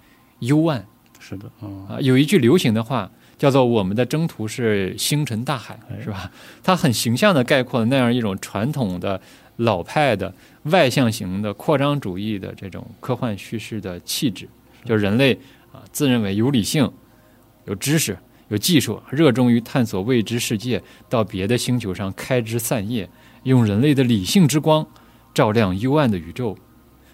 S2: 幽暗。
S1: 是的，
S2: 啊，有一句流行的话叫做“我们的征途是星辰大海”，是吧？它很形象的概括了那样一种传统的。老派的外向型的扩张主义的这种科幻叙事的气质，就是人类啊，自认为有理性、有知识、有技术，热衷于探索未知世界，到别的星球上开枝散叶，用人类的理性之光照亮幽暗的宇宙。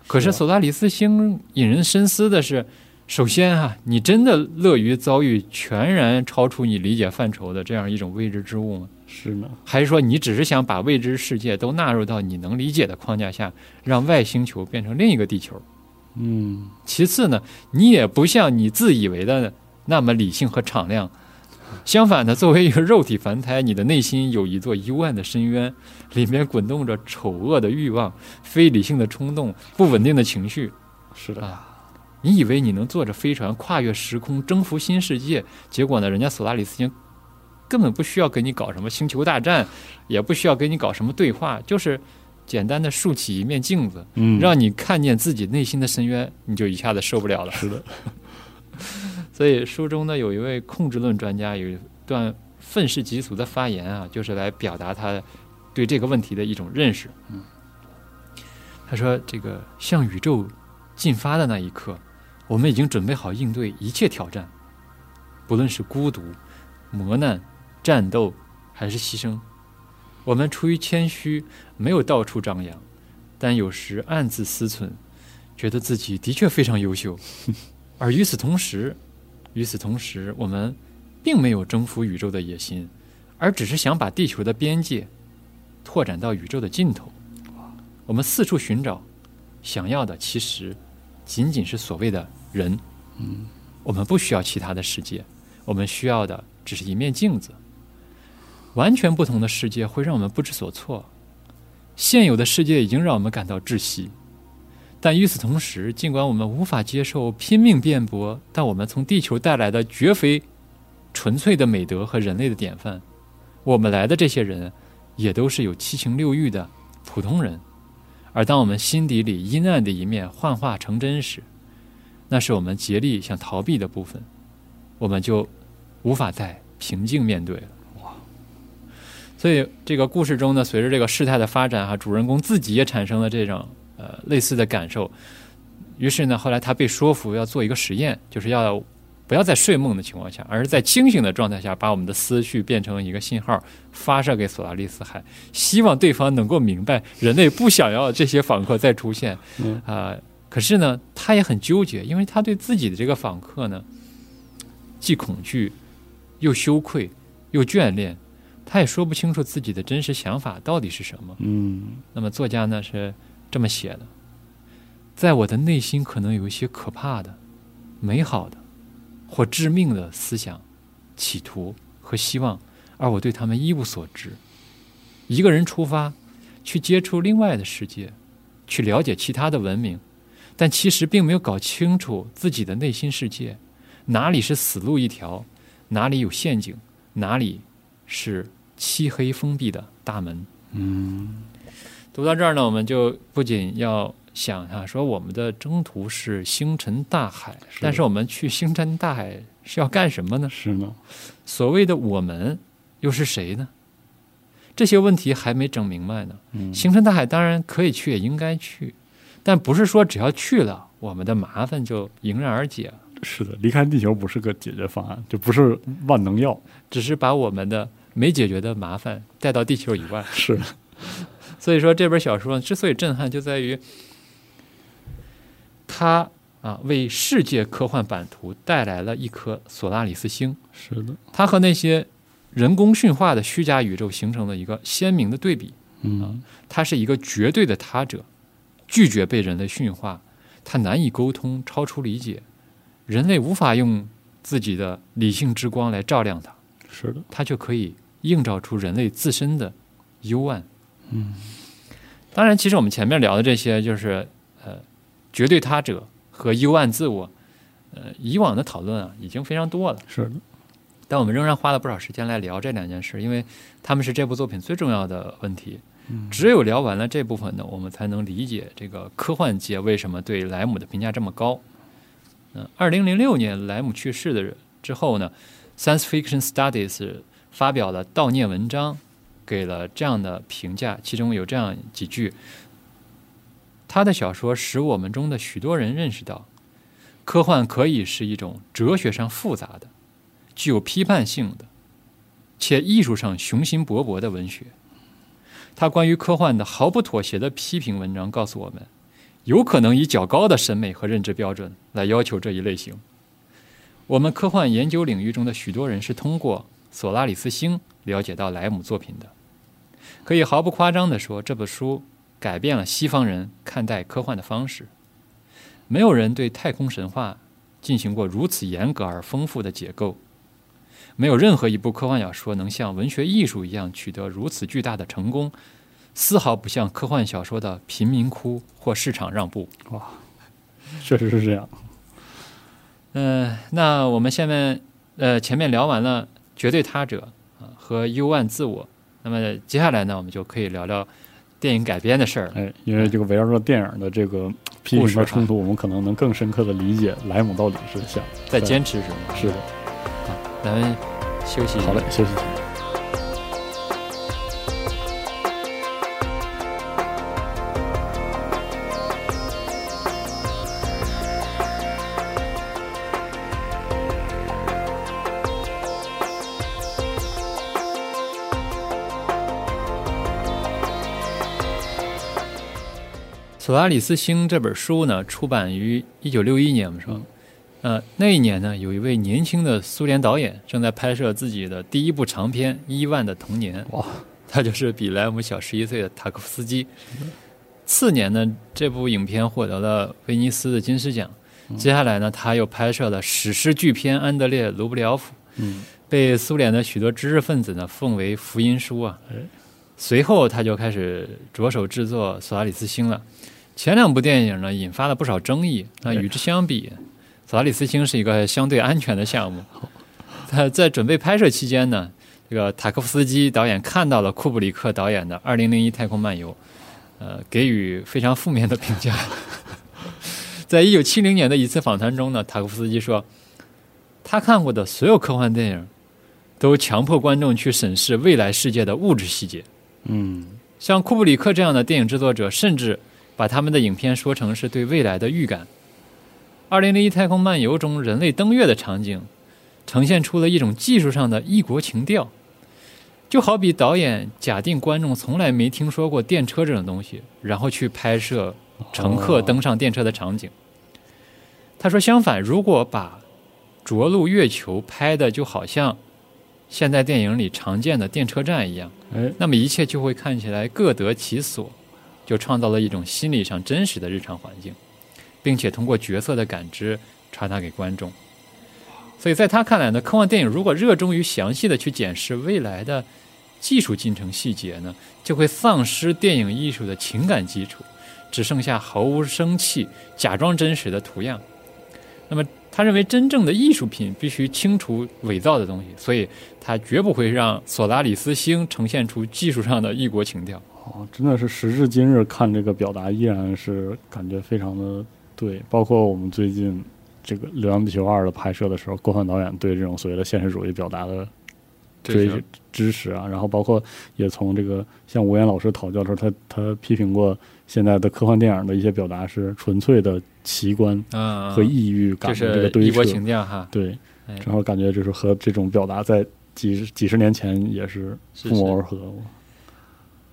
S2: 可是索拉里斯星引人深思的是。首先啊，你真的乐于遭遇全然超出你理解范畴的这样一种未知之物吗？
S1: 是呢，
S2: 还是说你只是想把未知世界都纳入到你能理解的框架下，让外星球变成另一个地球？
S1: 嗯。
S2: 其次呢，你也不像你自以为的那么理性和敞亮。相反的，作为一个肉体凡胎，你的内心有一座幽暗的深渊，里面滚动着丑恶的欲望、非理性的冲动、不稳定的情绪。
S1: 是的。
S2: 你以为你能坐着飞船跨越时空征服新世界？结果呢？人家索拉里斯星根本不需要跟你搞什么星球大战，也不需要跟你搞什么对话，就是简单的竖起一面镜子，让你看见自己内心的深渊，你就一下子受不了了。
S1: 是的。
S2: 所以书中呢，有一位控制论专家有一段愤世嫉俗的发言啊，就是来表达他对这个问题的一种认识。
S1: 嗯，
S2: 他说：“这个向宇宙进发的那一刻。”我们已经准备好应对一切挑战，不论是孤独、磨难、战斗，还是牺牲。我们出于谦虚，没有到处张扬，但有时暗自思忖，觉得自己的确非常优秀。而与此同时，与此同时，我们并没有征服宇宙的野心，而只是想把地球的边界拓展到宇宙的尽头。我们四处寻找，想要的其实仅仅是所谓的。人，
S1: 嗯，
S2: 我们不需要其他的世界，我们需要的只是一面镜子。完全不同的世界会让我们不知所措，现有的世界已经让我们感到窒息。但与此同时，尽管我们无法接受拼命辩驳，但我们从地球带来的绝非纯粹的美德和人类的典范。我们来的这些人，也都是有七情六欲的普通人。而当我们心底里阴暗的一面幻化成真时，那是我们竭力想逃避的部分，我们就无法再平静面对了。哇！所以这个故事中呢，随着这个事态的发展，哈，主人公自己也产生了这种呃类似的感受。于是呢，后来他被说服要做一个实验，就是要不要在睡梦的情况下，而是在清醒的状态下，把我们的思绪变成一个信号，发射给索拉利斯海，希望对方能够明白，人类不想要这些访客再出现。啊。可是呢，他也很纠结，因为他对自己的这个访客呢，既恐惧，又羞愧，又眷恋，他也说不清楚自己的真实想法到底是什么。
S1: 嗯
S2: 那么作家呢是这么写的：在我的内心可能有一些可怕的、美好的或致命的思想、企图和希望，而我对他们一无所知。一个人出发去接触另外的世界，去了解其他的文明，但其实并没有搞清楚自己的内心世界，哪里是死路一条，哪里有陷阱，哪里是漆黑封闭的大门。
S1: 嗯
S2: 读到这儿呢，我们就不仅要想啊，说我们的征途是星辰大海，
S1: 是
S2: 但是我们去星辰大海是要干什么呢？
S1: 是呢，
S2: 所谓的我们又是谁呢？这些问题还没整明白呢。
S1: 嗯
S2: 星辰大海当然可以去，也应该去，但不是说只要去了，我们的麻烦就迎刃而解，
S1: 是的，离开地球不是个解决方案，就不是万能药。
S2: 只是把我们的没解决的麻烦带到地球以外。
S1: 是的，
S2: 所以说这本小说之所以震撼，就在于它啊为世界科幻版图带来了一颗索拉里斯星，
S1: 是的，
S2: 它和那些人工驯化的虚假宇宙形成了一个鲜明的对比。
S1: 嗯
S2: 它是一个绝对的他者，拒绝被人类驯化，它难以沟通，超出理解，人类无法用自己的理性之光来照亮它，
S1: 是的，
S2: 它就可以映照出人类自身的幽暗。
S1: 嗯
S2: 当然，其实我们前面聊的这些，就是呃，绝对他者和幽暗自我，呃，以往的讨论啊，已经非常多了。
S1: 是的，
S2: 但我们仍然花了不少时间来聊这两件事，因为他们是这部作品最重要的问题。只有聊完了这部分呢，我们才能理解这个科幻界为什么对莱姆的评价这么高。嗯、二零零六年莱姆去世的之后呢，《Science Fiction Studies》发表了悼念文章，给了这样的评价，其中有这样几句：他的小说使我们中的许多人认识到，科幻可以是一种哲学上复杂的、具有批判性的，且艺术上雄心勃勃的文学。他关于科幻的毫不妥协的批评文章告诉我们，有可能以较高的审美和认知标准来要求这一类型。我们科幻研究领域中的许多人是通过索拉里斯星了解到莱姆作品的。可以毫不夸张地说，这本书改变了西方人看待科幻的方式。没有人对太空神话进行过如此严格而丰富的解构。没有任何一部科幻小说能像文学艺术一样取得如此巨大的成功，丝毫不像科幻小说的贫民窟或市场让步。
S1: 哇确实是这样。
S2: 嗯、那我们下面呃前面聊完了绝对他者啊、和幽暗自我，那么接下来呢，我们就可以聊聊电影改编的事儿了。
S1: 哎，因为这个围绕着电影的这个批评和冲突，我们可能能更深刻的理解莱姆到底是想
S2: 在坚持什么？
S1: 是的。
S2: 咱们休息一下。
S1: 好嘞，休息一下。
S2: 索拉里斯星这本书呢，出版于一九六一年，我们说，呃，那一年呢，有一位年轻的苏联导演正在拍摄自己的第一部长片《伊万的童年》，
S1: 哇，
S2: 他就是比莱姆小十一岁的塔科夫斯基。次年呢，这部影片获得了威尼斯的金狮奖。接下来呢，他又拍摄了史诗巨片《安德烈·卢布廖夫》，
S1: 嗯，
S2: 被苏联的许多知识分子呢奉为福音书啊。
S1: 哎
S2: 随后他就开始着手制作《索拉里斯星》了。前两部电影呢引发了不少争议。那与之相比，《索拉里斯星》是一个相对安全的项目。在在准备拍摄期间呢，这个塔科夫斯基导演看到了库布里克导演的《二零零一太空漫游》，呃，给予非常负面的评价。在一九七零年的一次访谈中呢，塔科夫斯基说，他看过的所有科幻电影都强迫观众去审视未来世界的物质细节。
S1: 嗯，
S2: 像库布里克这样的电影制作者，甚至把他们的影片说成是对未来的预感。《二零零一太空漫游》中人类登月的场景，呈现出了一种技术上的异国情调，就好比导演假定观众从来没听说过电车这种东西，然后去拍摄乘客登上电车的场景。他说：“相反，如果把着陆月球拍的就好像现在电影里常见的电车站一样，
S1: 哎，
S2: 那么一切就会看起来各得其所，就创造了一种心理上真实的日常环境，并且通过角色的感知传达给观众。所以在他看来呢，科幻电影如果热衷于详细的去检视未来的技术进程细节呢，就会丧失电影艺术的情感基础，只剩下毫无生气、假装真实的图样。那么。他认为真正的艺术品必须清除伪造的东西，所以他绝不会让索拉里斯星呈现出技术上的异国情调。
S1: 哦，真的是时至今日看这个表达依然是感觉非常的对。包括我们最近这个《流浪地球二》的拍摄的时候，郭帆导演对这种所谓的现实主义表达的追支持啊，然后包括也从这个向吴岩老师讨教的时候，他他批评过现在的科幻电影的一些表达是纯粹的。奇观和抑郁感的这个堆
S2: 砌，哈，
S1: 对，正好感觉就是和这种表达在几十几十年前也是不谋而合。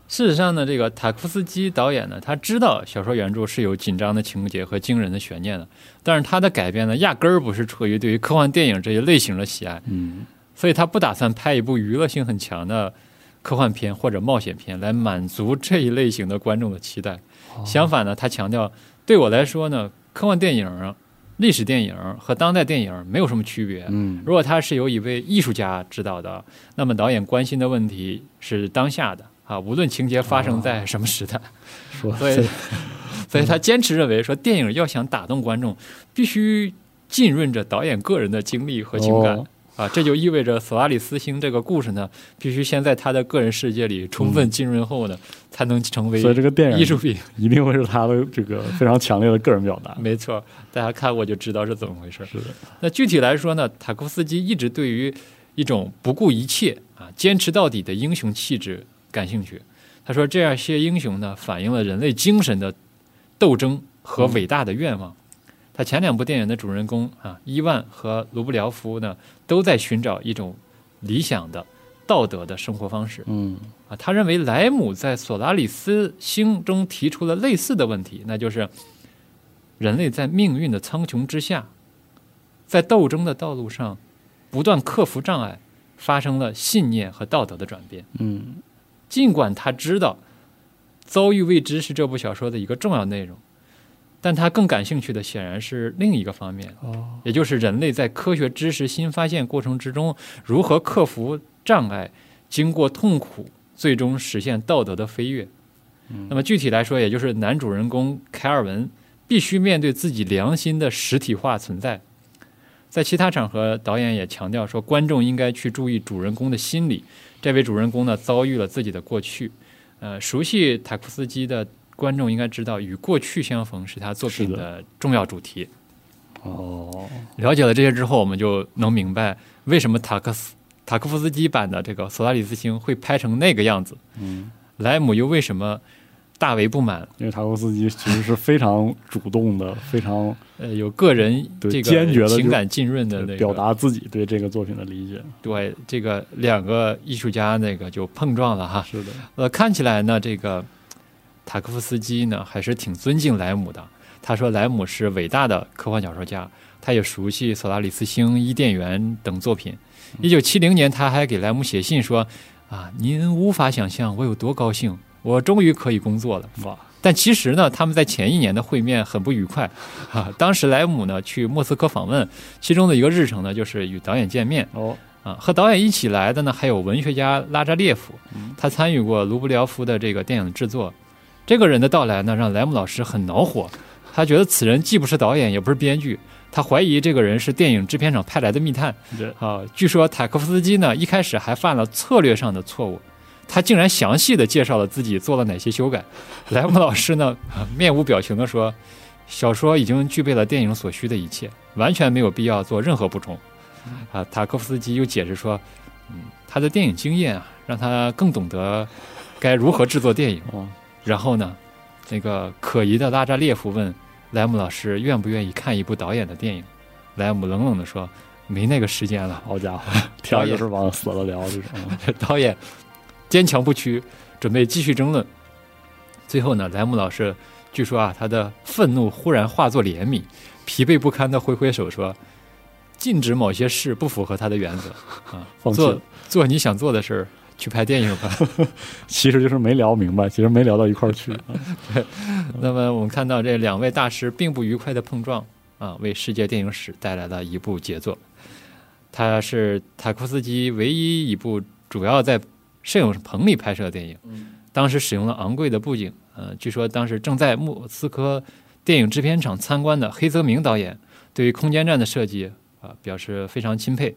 S2: 事实上呢，这个塔夫斯基导演呢，他知道小说原著是有紧张的情节和惊人的悬念的，但是他的改编呢，压根儿不是出于对于科幻电影这一类型的喜爱，
S1: 嗯，
S2: 所以他不打算拍一部娱乐性很强的科幻片或者冒险片来满足这一类型的观众的期待。相反呢，他强调，对我来说呢。科幻电影、历史电影和当代电影没有什么区别。
S1: 嗯，
S2: 如果它是由一位艺术家指导的，那么导演关心的问题是当下的啊，无论情节发生在什么时代。所以，所以他坚持认为说，电影要想打动观众，必须浸润着导演个人的经历和情感。啊，这就意味着索拉里斯星这个故事呢，必须先在他的个人世界里充分浸润后呢，才能成为
S1: 所以这个电影
S2: 艺术品
S1: 一定会是他的这个非常强烈的个人表达。
S2: 没错，大家看过就知道是怎么回事。
S1: 是的。
S2: 那具体来说呢，塔科夫斯基一直对于一种不顾一切啊、坚持到底的英雄气质感兴趣。他说，这样些英雄呢，反映了人类精神的斗争和伟大的愿望。他前两部电影的主人公啊，伊万和卢布廖夫呢，都在寻找一种理想的、道德的生活方式。
S1: 嗯，
S2: 啊，他认为莱姆在索拉里斯星中提出了类似的问题，那就是人类在命运的苍穹之下，在斗争的道路上不断克服障碍，发生了信念和道德的转变。
S1: 嗯，
S2: 尽管他知道遭遇未知是这部小说的一个重要内容。但他更感兴趣的显然是另一个方面，也就是人类在科学知识新发现过程之中如何克服障碍，经过痛苦，最终实现道德的飞跃。那么具体来说，也就是男主人公凯尔文必须面对自己良心的实体化存在。在其他场合，导演也强调说，观众应该去注意主人公的心理。这位主人公呢，遭遇了自己的过去。呃，熟悉塔库斯基的。观众应该知道，与过去相逢是他作品的重要主题。
S1: 哦，
S2: 了解了这些之后，我们就能明白为什么塔克斯塔科夫斯基版的这个《索拉里斯星》会拍成那个样子。
S1: 嗯，
S2: 莱姆又为什么大为不满？
S1: 因为塔科夫斯基其实是非常主动的，非常
S2: 呃有个人这个
S1: 坚决的
S2: 情感浸润的
S1: 表达自己对这个作品的理解。
S2: 对，这个两个艺术家那个就碰撞了哈。
S1: 是的，
S2: 呃，看起来呢，这个。塔科夫斯基呢，还是挺尊敬莱姆的。他说莱姆是伟大的科幻小说家，他也熟悉《索拉里斯星》《伊甸园》等作品。一九七零年，他还给莱姆写信说：“啊，您无法想象我有多高兴，我终于可以工作了。”
S1: 哇！
S2: 但其实呢，他们在前一年的会面很不愉快。啊，当时莱姆呢去莫斯科访问，其中的一个日程呢就是与导演见面。
S1: 哦，
S2: 啊，和导演一起来的呢还有文学家拉扎列夫，他参与过卢布廖夫的这个电影制作。这个人的到来呢，让莱姆老师很恼火。他觉得此人既不是导演，也不是编剧。他怀疑这个人是电影制片厂派来的密探。啊，据说塔科夫斯基呢，一开始还犯了策略上的错误。他竟然详细的介绍了自己做了哪些修改。莱姆老师呢，面无表情的说：“小说已经具备了电影所需的一切，完全没有必要做任何补充。”啊，塔科夫斯基又解释说：“嗯，他的电影经验啊，让他更懂得该如何制作电影。”然后呢，那个可疑的拉扎列夫问莱姆老师愿不愿意看一部导演的电影。莱姆冷冷地说：“没那个时间了。”
S1: 好家伙，天就是往死了聊这是。
S2: 导演坚强不屈，准备继续争论。最后呢，莱姆老师据说啊，他的愤怒忽然化作怜悯，疲惫不堪的挥挥手说：“禁止某些事不符合他的原则 啊，做做你想做的事儿，去拍电影吧。”
S1: 其实就是没聊明白，其实没聊到一块儿去。
S2: 对，那么我们看到这两位大师并不愉快的碰撞啊，为世界电影史带来了一部杰作。他是塔库斯基唯一一部主要在摄影棚里拍摄的电影，当时使用了昂贵的布景。呃，据说当时正在莫斯科电影制片厂参观的黑泽明导演对于空间站的设计啊表示非常钦佩。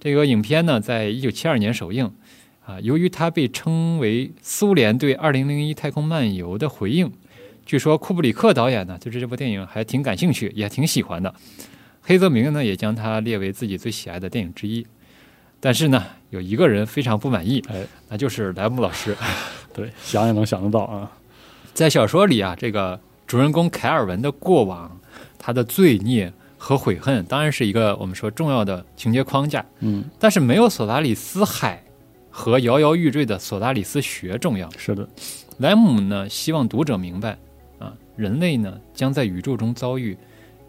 S2: 这个影片呢，在一九七二年首映啊，由于它被称为苏联对二零零一太空漫游的回应，据说库布里克导演呢，就是这部电影还挺感兴趣，也挺喜欢的。黑泽明呢，也将它列为自己最喜爱的电影之一。但是呢，有一个人非常不满意，
S1: 哎，
S2: 那就是莱姆老师。
S1: 对，想也能想得到啊。
S2: 在小说里啊，这个主人公凯尔文的过往、他的罪孽和悔恨，当然是一个我们说重要的情节框架。
S1: 嗯，
S2: 但是没有索达里斯海和摇摇欲坠的索达里斯学重要。
S1: 是的，
S2: 莱姆呢，希望读者明白啊，人类呢将在宇宙中遭遇。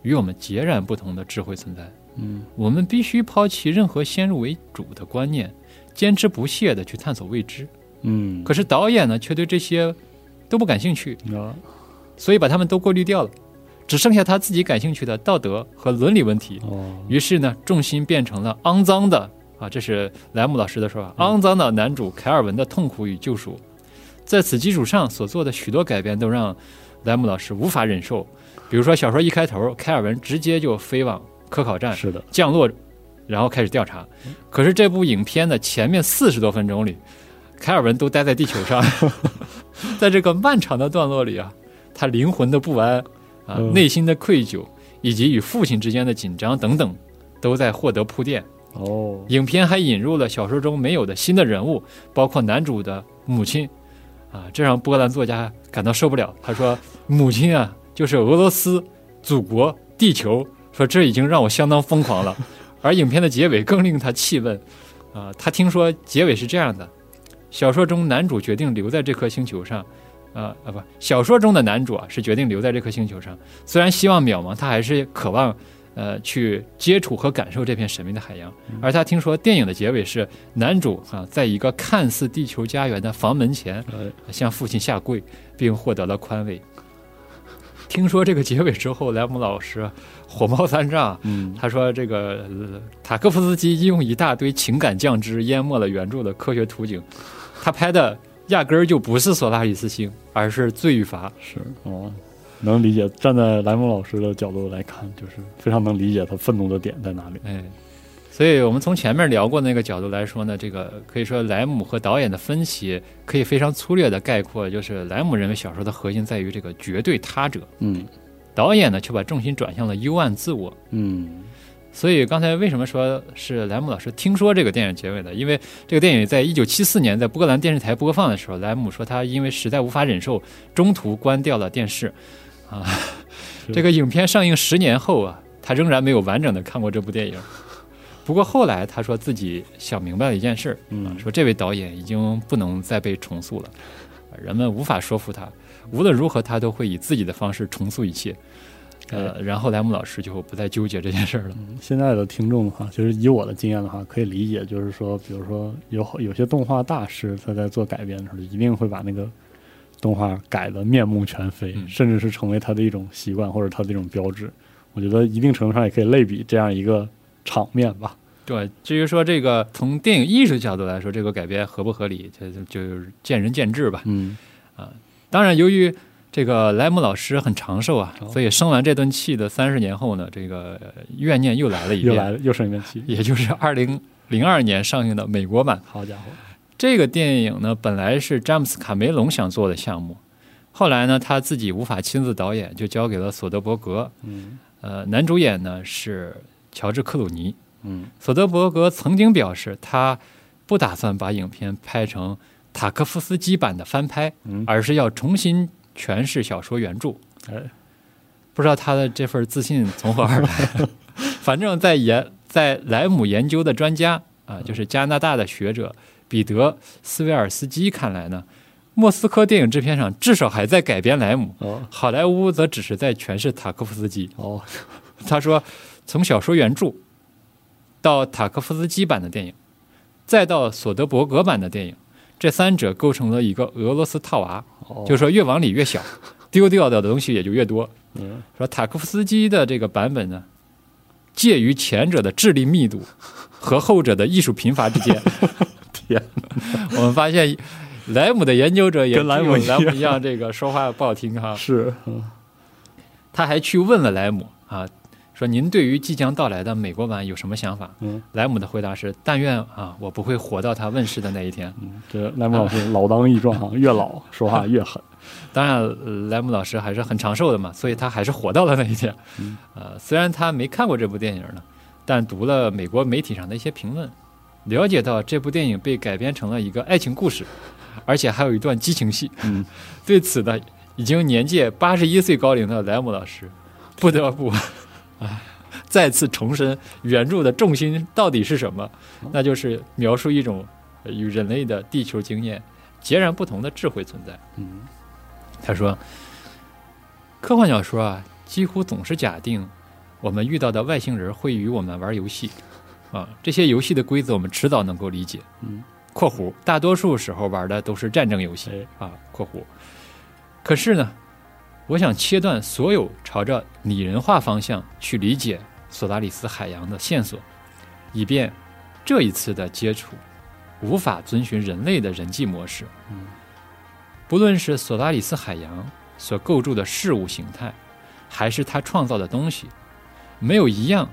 S2: 与我们截然不同的智慧存在，
S1: 嗯，
S2: 我们必须抛弃任何先入为主的观念，坚持不懈地去探索未知，
S1: 嗯。
S2: 可是导演呢，却对这些都不感兴趣
S1: 啊，
S2: 所以把他们都过滤掉了，只剩下他自己感兴趣的道德和伦理问题。
S1: 哦，
S2: 于是呢，重心变成了肮脏的啊，这是莱姆老师的说法，肮脏的男主凯尔文的痛苦与救赎。在此基础上所做的许多改变，都让莱姆老师无法忍受。比如说，小说一开头，凯尔文直接就飞往科考站，
S1: 是的，
S2: 降落，然后开始调查。可是这部影片的前面四十多分钟里，凯尔文都待在地球上，在这个漫长的段落里啊，他灵魂的不安啊，内心的愧疚，以及与父亲之间的紧张等等，都在获得铺垫。
S1: 哦，
S2: 影片还引入了小说中没有的新的人物，包括男主的母亲啊，这让波兰作家感到受不了。他说：“母亲啊。”就是俄罗斯、祖国、地球，说这已经让我相当疯狂了。而影片的结尾更令他气愤，啊，他听说结尾是这样的：小说中男主决定留在这颗星球上，啊啊不，小说中的男主啊是决定留在这颗星球上，虽然希望渺茫，他还是渴望呃去接触和感受这片神秘的海洋。而他听说电影的结尾是男主啊在一个看似地球家园的房门前向父亲下跪，并获得了宽慰。听说这个结尾之后，莱姆老师火冒三丈。
S1: 嗯，
S2: 他说：“这个塔科夫斯基用一大堆情感酱汁淹没了原著的科学图景，他拍的压根儿就不是索拉里斯星，而是罪与罚。”
S1: 是哦，能理解。站在莱姆老师的角度来看，就是非常能理解他愤怒的点在哪里。
S2: 哎。所以我们从前面聊过那个角度来说呢，这个可以说莱姆和导演的分歧可以非常粗略的概括，就是莱姆认为小说的核心在于这个绝对他者，
S1: 嗯，
S2: 导演呢却把重心转向了幽暗自我，
S1: 嗯，
S2: 所以刚才为什么说是莱姆老师听说这个电影结尾的？因为这个电影在一九七四年在波兰电视台播放的时候，莱姆说他因为实在无法忍受，中途关掉了电视，啊，这个影片上映十年后啊，他仍然没有完整的看过这部电影。不过后来他说自己想明白了一件事，
S1: 嗯，
S2: 说这位导演已经不能再被重塑了，人们无法说服他，无论如何他都会以自己的方式重塑一切。呃，然后莱姆老师就不再纠结这件事儿了。
S1: 现在的听众的话，其实以我的经验的话，可以理解，就是说，比如说有有些动画大师他在做改编的时候，一定会把那个动画改的面目全非，甚至是成为他的一种习惯或者他的一种标志。我觉得一定程度上也可以类比这样一个。场面吧，
S2: 对。至于说这个从电影艺术角度来说，这个改编合不合理，就就是见仁见智吧。
S1: 嗯
S2: 啊，当然，由于这个莱姆老师很长寿啊，所以生完这顿气的三十年后呢，这个怨念又来了一遍，
S1: 又来了，又生一遍气。
S2: 也就是二零零二年上映的美国版。
S1: 好家伙，
S2: 这个电影呢，本来是詹姆斯卡梅隆想做的项目，后来呢，他自己无法亲自导演，就交给了索德伯格。
S1: 嗯，
S2: 呃，男主演呢是。乔治·克鲁尼，
S1: 嗯，
S2: 索德伯格曾经表示，他不打算把影片拍成塔科夫斯基版的翻拍，而是要重新诠释小说原著。
S1: 哎，
S2: 不知道他的这份自信从何而来。反正，在研在莱姆研究的专家啊，就是加拿大的学者彼得·斯维尔斯基看来呢，莫斯科电影制片厂至少还在改编莱姆，
S1: 哦。
S2: 好莱坞则只是在诠释塔科夫斯基。
S1: 哦，
S2: 他说，从小说原著到塔科夫斯基版的电影，再到索德伯格版的电影，这三者构成了一个俄罗斯套娃，
S1: 哦
S2: 就是说越往里越小，丢掉的东西也就越多。
S1: 嗯
S2: 说塔科夫斯基的这个版本呢，介于前者的智力密度和后者的艺术贫乏之间。
S1: 天，
S2: 我们发现莱姆的研究者也
S1: 跟莱姆一样
S2: 莱姆一样，这个说话不好听哈。
S1: 是嗯
S2: 他还去问了莱姆啊，说您对于即将到来的美国版有什么想法？
S1: 嗯
S2: 莱姆的回答是：但愿啊，我不会活到他问世的那一天。
S1: 嗯，这莱姆老师老当益壮啊，越老说话越狠。
S2: 当然，呃莱姆老师还是很长寿的嘛，所以他还是活到了那一天。
S1: 嗯
S2: 呃，虽然他没看过这部电影呢，但读了美国媒体上的一些评论，了解到这部电影被改编成了一个爱情故事，而且还有一段激情戏。
S1: 嗯，
S2: 对此呢，已经年届八十一岁高龄的莱姆老师，不得不，唉，再次重申原著的重心到底是什么？那就是描述一种呃与人类的地球经验截然不同的智慧存在。
S1: 嗯
S2: 他说，科幻小说啊，几乎总是假定我们遇到的外星人会与我们玩游戏，啊，这些游戏的规则我们迟早能够理解。
S1: 嗯（
S2: 括弧大多数时候玩的都是战争游戏
S1: 哎
S2: 啊）（括弧）可是呢，我想切断所有朝着拟人化方向去理解索达里斯海洋的线索，以便这一次的接触无法遵循人类的人际模式。
S1: 嗯
S2: 不论是索达里斯海洋所构筑的事物形态，还是他创造的东西，没有一样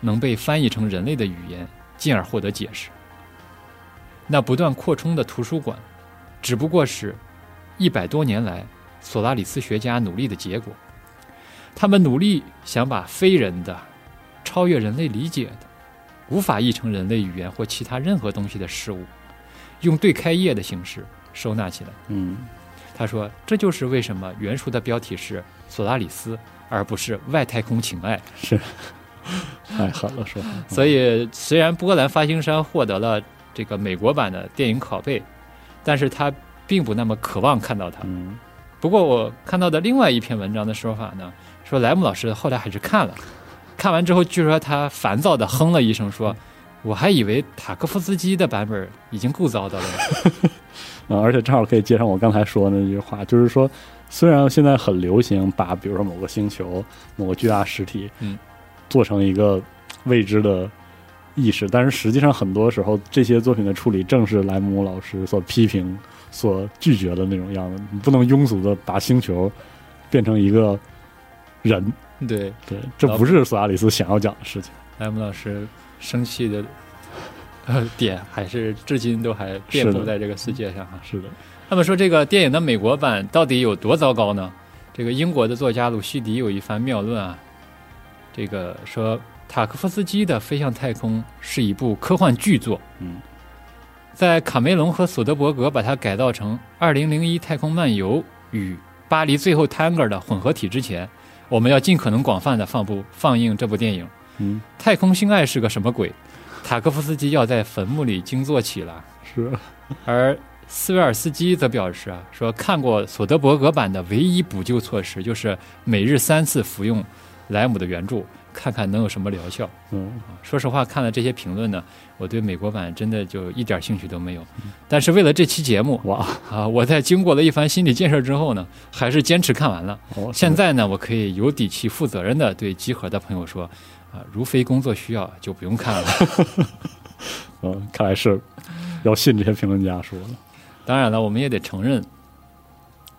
S2: 能被翻译成人类的语言，进而获得解释。那不断扩充的图书馆，只不过是一百多年来索拉里斯学家努力的结果。他们努力想把非人的、超越人类理解的、无法译成人类语言或其他任何东西的事物，用对开页的形式收纳起来。
S1: 嗯
S2: 他说：“这就是为什么原书的标题是索拉里斯，而不是外太空情爱。
S1: 是，太狠了说话。
S2: 所以，虽然波兰发行商获得了这个美国版的电影拷贝，但是他并不那么渴望看到它。
S1: 嗯
S2: 不过，我看到的另外一篇文章的说法呢，说莱姆老师后来还是看了，看完之后，据说他烦躁的哼了一声，说：‘我还以为塔科夫斯基的版本已经够糟的了。’
S1: 啊，而且正好可以接上我刚才说的那句话，就是说，虽然现在很流行把比如说某个星球、某个巨大实体，
S2: 嗯，
S1: 做成一个未知的意识，但是实际上很多时候这些作品的处理正是莱姆老师所批评、所拒绝的那种样子。你不能庸俗的把星球变成一个人，
S2: 对，
S1: 对，这不是索亚里斯想要讲的事情。
S2: 莱姆老师生气的呃点，还是至今都还遍布在这个世界上哈。
S1: 是的，
S2: 那么说这个电影的美国版到底有多糟糕呢？这个英国的作家鲁西迪有一番妙论啊，这个说塔科夫斯基的《飞向太空》是一部科幻巨作，
S1: 嗯，
S2: 在卡梅隆和索德伯格把它改造成《2001太空漫游》与《巴黎最后 Tango》的混合体之前，我们要尽可能广泛的放部放映这部电影。
S1: 嗯，
S2: 太空性爱是个什么鬼？塔科夫斯基要在坟墓里惊坐起了。
S1: 是，
S2: 而斯维尔斯基则表示啊，说看过索德伯格版的唯一补救措施就是每日三次服用莱姆的原著，看看能有什么疗效。
S1: 嗯
S2: 说实话，看了这些评论呢，我对美国版真的就一点兴趣都没有。但是为了这期节目
S1: 哇，
S2: 啊，我在经过了一番心理建设之后呢，还是坚持看完了。
S1: 哦，
S2: 现在呢，我可以有底气、负责任的对集合的朋友说，啊，如非工作需要，就不用看了。
S1: 嗯，看来是要信这些评论家说的。
S2: 当然了，我们也得承认，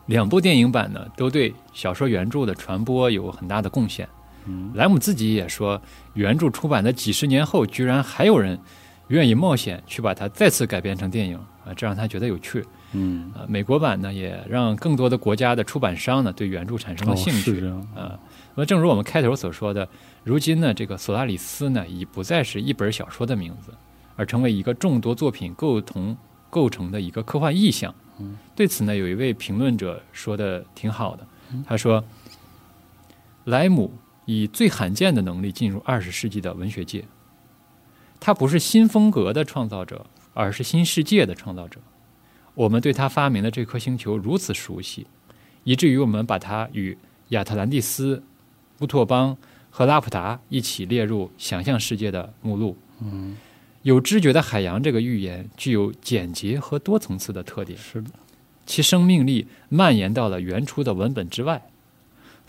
S2: 两部电影版呢都对小说原著的传播有很大的贡献。
S1: 嗯
S2: 莱姆自己也说，原著出版的几十年后，居然还有人愿意冒险去把它再次改编成电影啊，这让他觉得有趣。
S1: 嗯，
S2: 啊，美国版呢也让更多的国家的出版商呢对原著产生了
S1: 哦，
S2: 兴趣。
S1: 是。
S2: 啊，那么正如我们开头所说的，如今呢，这个索拉里斯呢已不再是一本小说的名字，而成为一个众多作品构同构成的一个科幻意象。
S1: 嗯，
S2: 对此呢，有一位评论者说的挺好的，他说，莱姆以最罕见的能力进入二十世纪的文学界，他不是新风格的创造者，而是新世界的创造者。我们对他发明的这颗星球如此熟悉，以至于我们把它与亚特兰蒂斯、乌托邦和拉普达一起列入想象世界的目录。
S1: 嗯，
S2: 有知觉的海洋这个寓言具有简洁和多层次的特点，
S1: 是的，
S2: 其生命力蔓延到了原初的文本之外。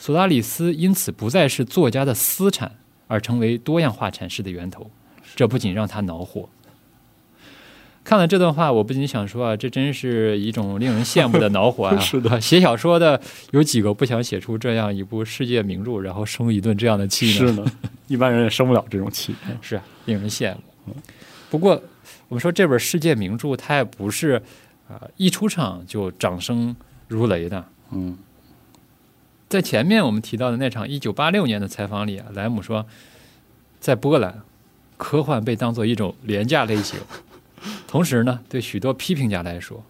S2: 索拉里斯因此不再是作家的私产，而成为多样化阐释的源头。这不仅让他恼火。看了这段话，我不禁想说啊，这真是一种令人羡慕的恼火啊！
S1: 是的，
S2: 写小说的有几个不想写出这样一部世界名著，然后生一顿这样的气呢？
S1: 是呢，一般人也生不了这种气。
S2: 是令人羡慕。不过，我们说这本世界名著，它也不是啊一出场就掌声如雷的。
S1: 嗯，
S2: 在前面我们提到的那场一九八六年的采访里啊，莱姆说，在波兰，科幻被当做一种廉价类型。同时呢，对许多批评家来说，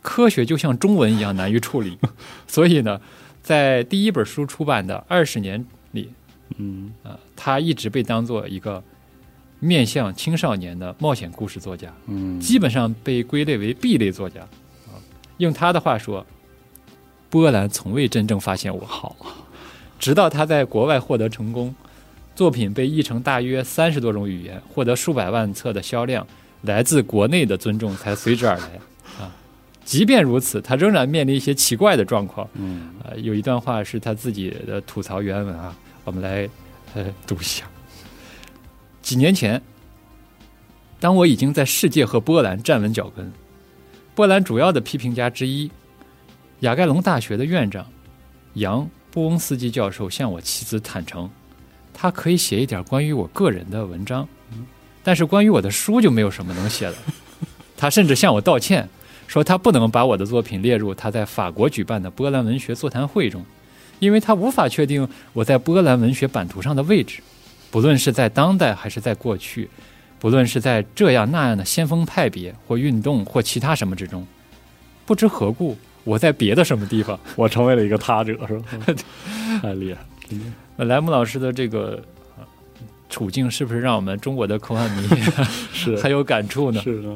S2: 科学就像中文一样难于处理，所以呢，在第一本书出版的二十年里，
S1: 嗯
S2: 啊，他一直被当做一个面向青少年的冒险故事作家，
S1: 嗯，
S2: 基本上被归类为 B 类作家。啊，用他的话说，波兰从未真正发现我好，直到他在国外获得成功，作品被译成大约三十多种语言，获得数百万册的销量。来自国内的尊重才随之而来啊！即便如此，他仍然面临一些奇怪的状况。
S1: 嗯
S2: 啊，有一段话是他自己的吐槽原文啊，我们来呃读一下。几年前，当我已经在世界和波兰站稳脚跟，波兰主要的批评家之一，雅盖隆大学的院长杨布翁斯基教授向我妻子坦诚，他可以写一点关于我个人的文章。但是关于我的书就没有什么能写的。他甚至向我道歉，说他不能把我的作品列入他在法国举办的波兰文学座谈会中，因为他无法确定我在波兰文学版图上的位置，不论是在当代还是在过去，不论是在这样那样的先锋派别或运动或其他什么之中，不知何故我在别的什么地方，
S1: 我成为了一个他者，是吧？太厉害，真的。
S2: 莱姆老师的这个。处境是不是让我们中国的科幻迷
S1: 是
S2: 很有感触呢？
S1: 是的。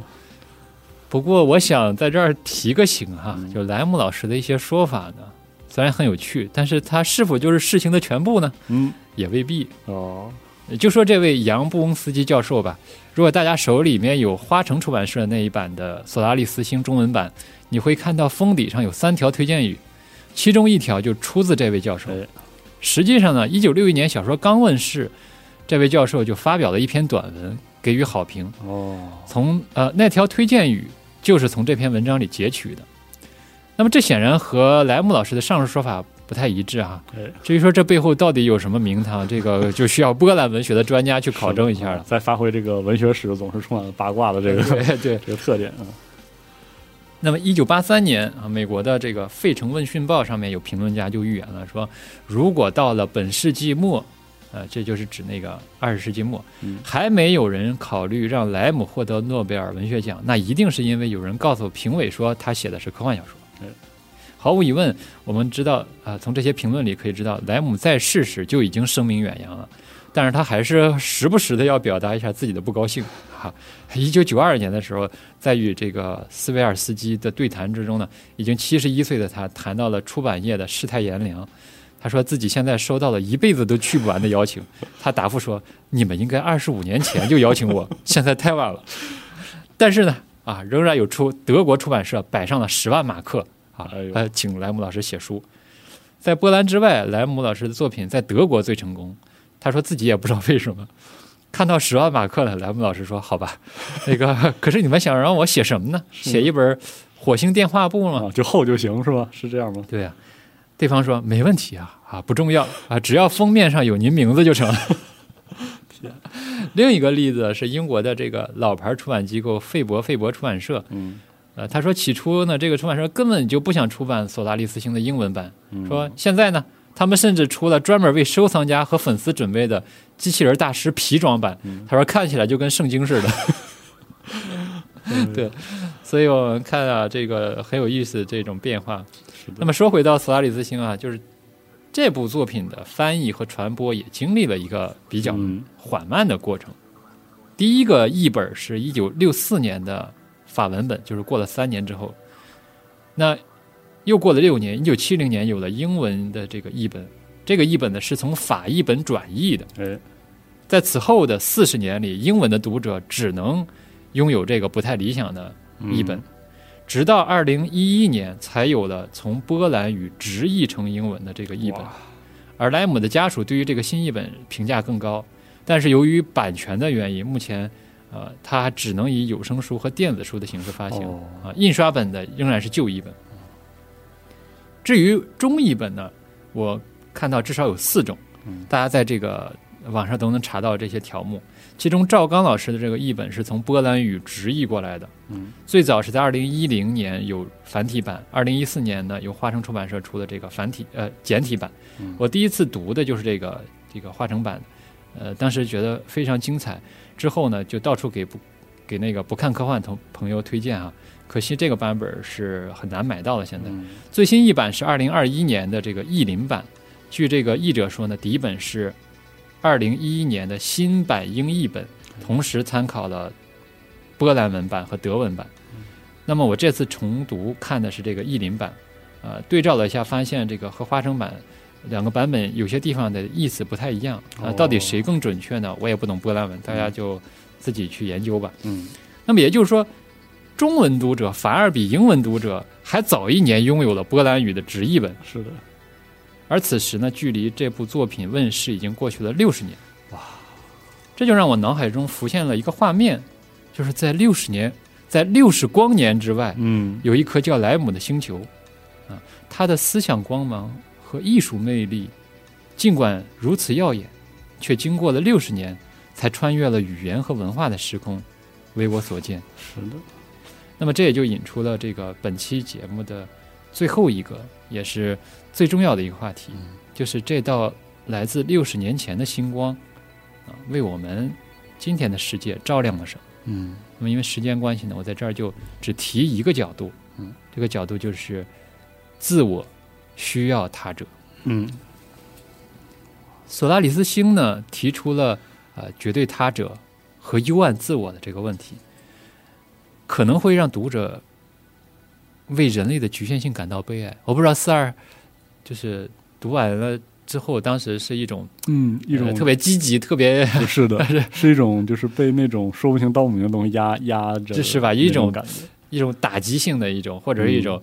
S2: 不过，我想在这儿提个醒哈，就莱姆老师的一些说法呢，虽然很有趣，但是他是否就是事情的全部呢？
S1: 嗯，
S2: 也未必。
S1: 哦，
S2: 就说这位杨布翁斯基教授吧，如果大家手里面有花城出版社那一版的《索拉利斯星》中文版，你会看到封底上有三条推荐语，其中一条就出自这位教授。实际上呢，一九六一年小说刚问世。这位教授就发表了一篇短文，给予好评。
S1: 哦，
S2: 从呃那条推荐语就是从这篇文章里截取的。那么这显然和莱姆老师的上述说法不太一致啊。至于说这背后到底有什么名堂，这个就需要波兰文学的专家去考证一下了。
S1: 再发挥这个文学史总是充满了八卦的这个
S2: 对对
S1: 这个特点啊。
S2: 那么一九八三年啊，美国的这个《费城问讯报》上面有评论家就预言了说，如果到了本世纪末。呃，这就是指那个二十世纪末，还没有人考虑让莱姆获得诺贝尔文学奖，那一定是因为有人告诉评委说他写的是科幻小说。毫无疑问，我们知道啊，从这些评论里可以知道，莱姆在世时就已经声名远扬了，但是他还是时不时的要表达一下自己的不高兴。哈，一九九二年的时候，在与这个斯维尔斯基的对谈之中呢，已经七十一岁的他谈到了出版业的世态炎凉。他说自己现在收到了一辈子都去不完的邀请。他答复说：“你们应该二十五年前就邀请我，现在太晚了。”但是呢，啊，仍然有出德国出版社摆上了十万马克啊，呃，请莱姆老师写书。在波兰之外，莱姆老师的作品在德国最成功。他说自己也不知道为什么，看到十万马克了，莱姆老师说：“好吧，那个，可是你们想让我写什么呢？写一本火星电话簿吗？
S1: 就厚就行是吧？是这样吗？”
S2: 对呀。对方说：“没问题啊，啊不重要啊，只要封面上有您名字就成。”另一个例子是英国的这个老牌出版机构费伯费伯出版社。
S1: 嗯，
S2: 呃，他说起初呢，这个出版社根本就不想出版《索拉利斯星》的英文版。说现在呢，他们甚至出了专门为收藏家和粉丝准备的机器人大师皮装版。他说看起来就跟圣经似的。对，所以我们看啊，这个很有意思这种变化。那么说回到《索拉里斯星》啊，就是这部作品的翻译和传播也经历了一个比较缓慢的过程。第一个译本是一九六四年的法文本，就是过了三年之后，那又过了六年，一九七零年有了英文的这个译本，这个译本呢是从法译本转译的。
S1: 哎，
S2: 在此后的四十年里，英文的读者只能拥有这个不太理想的译本，直到二零一一年才有了从波兰语直译成英文的这个译本。而莱姆的家属对于这个新译本评价更高，但是由于版权的原因，目前呃，它只能以有声书和电子书的形式发行啊，印刷本的仍然是旧译本。至于中译本呢，我看到至少有四种，大家在这个网上都能查到这些条目。其中赵刚老师的这个译本是从波兰语直译过来的，
S1: 嗯，
S2: 最早是在二零一零年有繁体版，二零一四年呢由华城出版社出的这个繁体呃简体版。我第一次读的就是这个这个华城版，呃，当时觉得非常精彩。之后呢，就到处给不给那个不看科幻同朋友推荐啊。可惜这个版本是很难买到了。现在最新一版是二零二一年的这个译林版。据这个译者说呢，底本是二零一一年的新版英译本，同时参考了波兰文版和德文版。那么我这次重读看的是这个译林版，呃，对照了一下，发现这个和花生版。两个版本有些地方的意思不太一样啊，到底谁更准确呢？我也不懂波兰文，大家就自己去研究吧。
S1: 嗯，
S2: 那么也就是说，中文读者反而比英文读者还早一年拥有了波兰语的直译本。
S1: 是的，
S2: 而此时呢，距离这部作品问世已经过去了六十年。哇，这就让我脑海中浮现了一个画面，就是在六十年，在六十光年之外，
S1: 嗯，
S2: 有一颗叫莱姆的星球，啊，它的思想光芒。和艺术魅力，尽管如此耀眼，却经过了六十年，才穿越了语言和文化的时空，为我所见。
S1: 是的。
S2: 那么这也就引出了这个本期节目的最后一个，也是最重要的一个话题，就是这道来自六十年前的星光啊，为我们今天的世界照亮了什么？
S1: 嗯。
S2: 那么因为时间关系呢，我在这儿就只提一个角度。
S1: 嗯。
S2: 这个角度就是自我。需要他者，
S1: 嗯，
S2: 索拉里斯星呢提出了呃绝对他者和幽暗自我的这个问题，可能会让读者为人类的局限性感到悲哀。我不知道四二就是读完了之后，当时是一种
S1: 嗯一种
S2: 特别积极、特别
S1: 是的，是一种就是被那种说不清道不明的东西压压着，这
S2: 是吧？一种
S1: 感觉，
S2: 一种打击性的一种，或者是一种。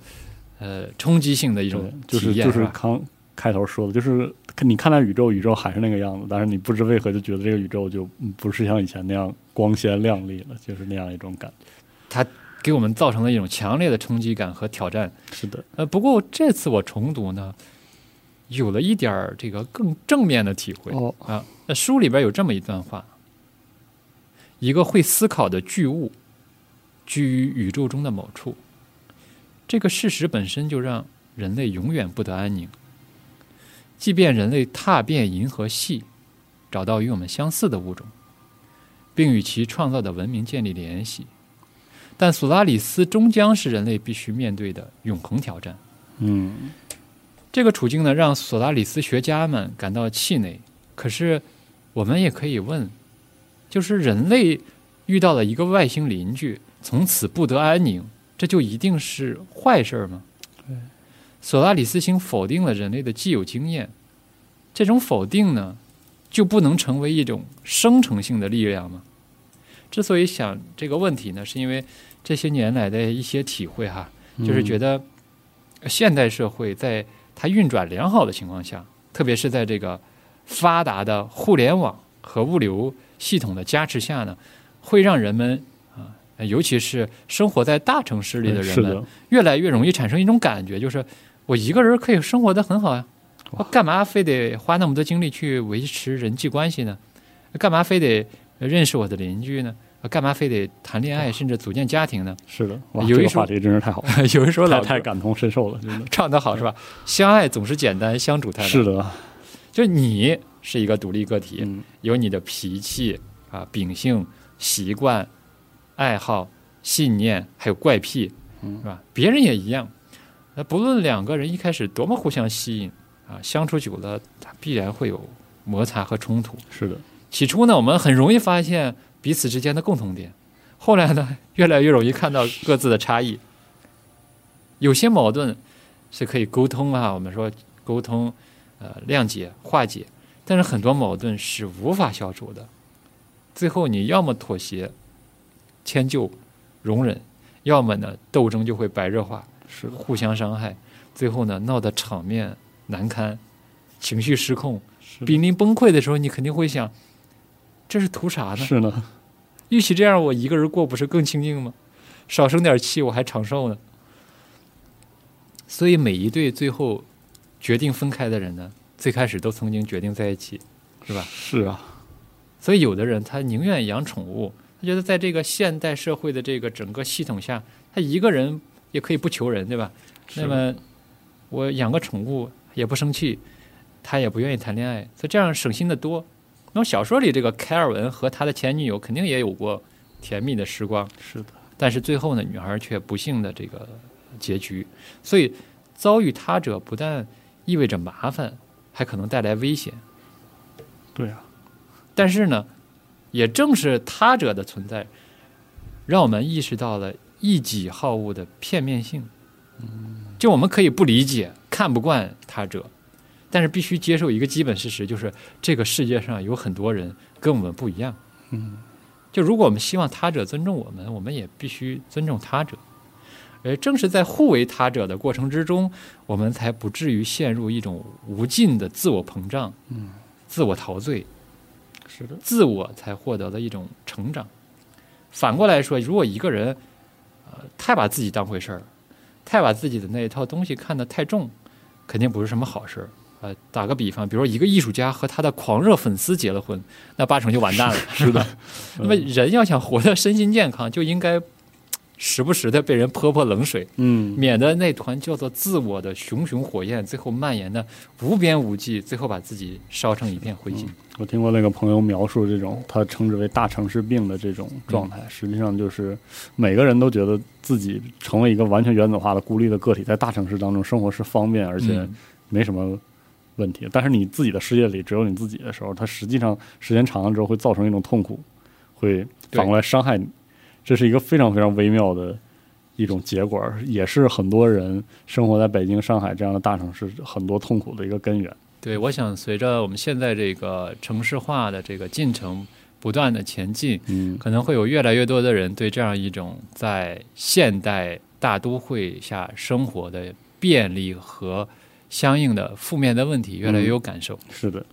S2: 呃，冲击性的一种
S1: 就是就是刚开头说的，就是你看到宇宙，宇宙还是那个样子，但是你不知为何就觉得这个宇宙就不是像以前那样光鲜亮丽了，就是那样一种感觉。
S2: 它给我们造成了一种强烈的冲击感和挑战。
S1: 是的，
S2: 呃，不过这次我重读呢，有了一点儿这个更正面的体会。
S1: 哦
S2: 啊，那书里边有这么一段话：一个会思考的巨物，居于宇宙中的某处。这个事实本身就让人类永远不得安宁。即便人类踏遍银河系，找到与我们相似的物种，并与其创造的文明建立联系，但索拉里斯终将是人类必须面对的永恒挑战。
S1: 嗯，
S2: 这个处境呢，让索拉里斯学家们感到气馁。可是，我们也可以问：就是人类遇到了一个外星邻居，从此不得安宁。这就一定是坏事吗？索拉里斯星否定了人类的既有经验，这种否定呢，就不能成为一种生成性的力量吗？之所以想这个问题呢，是因为这些年来的一些体会哈，就是觉得现代社会在它运转良好的情况下，特别是在这个发达的互联网和物流系统的加持下呢，会让人们。尤其是生活在大城市里的人们，越来越容易产生一种感觉，就是我一个人可以生活的很好呀，我干嘛非得花那么多精力去维持人际关系呢？干嘛非得认识我的邻居呢？干嘛非得谈恋爱甚至组建家庭呢？
S1: 是的，有一话题真是太好，
S2: 有一说
S1: 太太感同身受了，真的
S2: 唱得好是吧？相爱总是简单，相处太难。
S1: 是的，
S2: 就你是一个独立个体，有你的脾气啊、秉性、习惯。爱好、信念还有怪癖，是吧？别人也一样。那不论两个人一开始多么互相吸引啊，相处久了，他必然会有摩擦和冲突。
S1: 是的。
S2: 起初呢，我们很容易发现彼此之间的共同点；后来呢，越来越容易看到各自的差异。有些矛盾是可以沟通啊，我们说沟通，呃，谅解、化解，但是很多矛盾是无法消除的。最后你要么妥协、迁就、容忍，要么呢斗争就会白热化，
S1: 是，
S2: 互相伤害，最后呢闹得场面难堪，情绪失控，
S1: 是
S2: 濒临崩溃的时候，你肯定会想，这是图啥呢？
S1: 是呢，
S2: 与其这样，我一个人过不是更清静吗？少生点气，我还长寿呢。所以每一对最后决定分开的人呢，最开始都曾经决定在一起，是吧？
S1: 是啊，
S2: 所以有的人他宁愿养宠物，他觉得在这个现代社会的这个整个系统下，他一个人也可以不求人，对吧？那么我养个宠物也不生气，他也不愿意谈恋爱，所以这样省心的多。那么小说里这个凯尔文和他的前女友肯定也有过甜蜜的时光，
S1: 是的，
S2: 但是最后呢，女孩却不幸的这个结局。所以遭遇他者不但意味着麻烦，还可能带来危险。
S1: 对啊，
S2: 但是呢，也正是他者的存在，让我们意识到了一己好恶的片面性。就我们可以不理解、看不惯他者，但是必须接受一个基本事实，就是这个世界上有很多人跟我们不一样。
S1: 嗯，
S2: 就如果我们希望他者尊重我们，我们也必须尊重他者。而正是在互为他者的过程之中，我们才不至于陷入一种无尽的自我膨胀、
S1: 嗯，
S2: 自我陶醉，
S1: 是的，
S2: 自我才获得了一种成长。反过来说，如果一个人呃太把自己当回事儿，太把自己的那一套东西看得太重，肯定不是什么好事儿。呃，打个比方，比如说一个艺术家和他的狂热粉丝结了婚，那八成就完蛋了，是的。那么人要想活得身心健康，就应该时不时的被人泼泼冷水，
S1: 嗯，
S2: 免得那团叫做自我的熊熊火焰最后蔓延的无边无际，最后把自己烧成一片灰烬。
S1: 我听过那个朋友描述这种，他称之为“大城市病”的这种状态，实际上就是每个人都觉得自己成为一个完全原子化的孤立的个体，在大城市当中生活是方便而且
S2: 嗯
S1: 没什么问题。但是你自己的世界里只有你自己的时候，它实际上时间长了之后会造成一种痛苦，会反过来伤害你。这是一个非常非常微妙的一种结果，也是很多人生活在北京、上海这样的大城市很多痛苦的一个根源。
S2: 对，我想随着我们现在这个城市化的这个进程不断的前进，
S1: 嗯，
S2: 可能会有越来越多的人对这样一种在现代大都会下生活的便利和相应的负面的问题越来越有感受。
S1: 是的，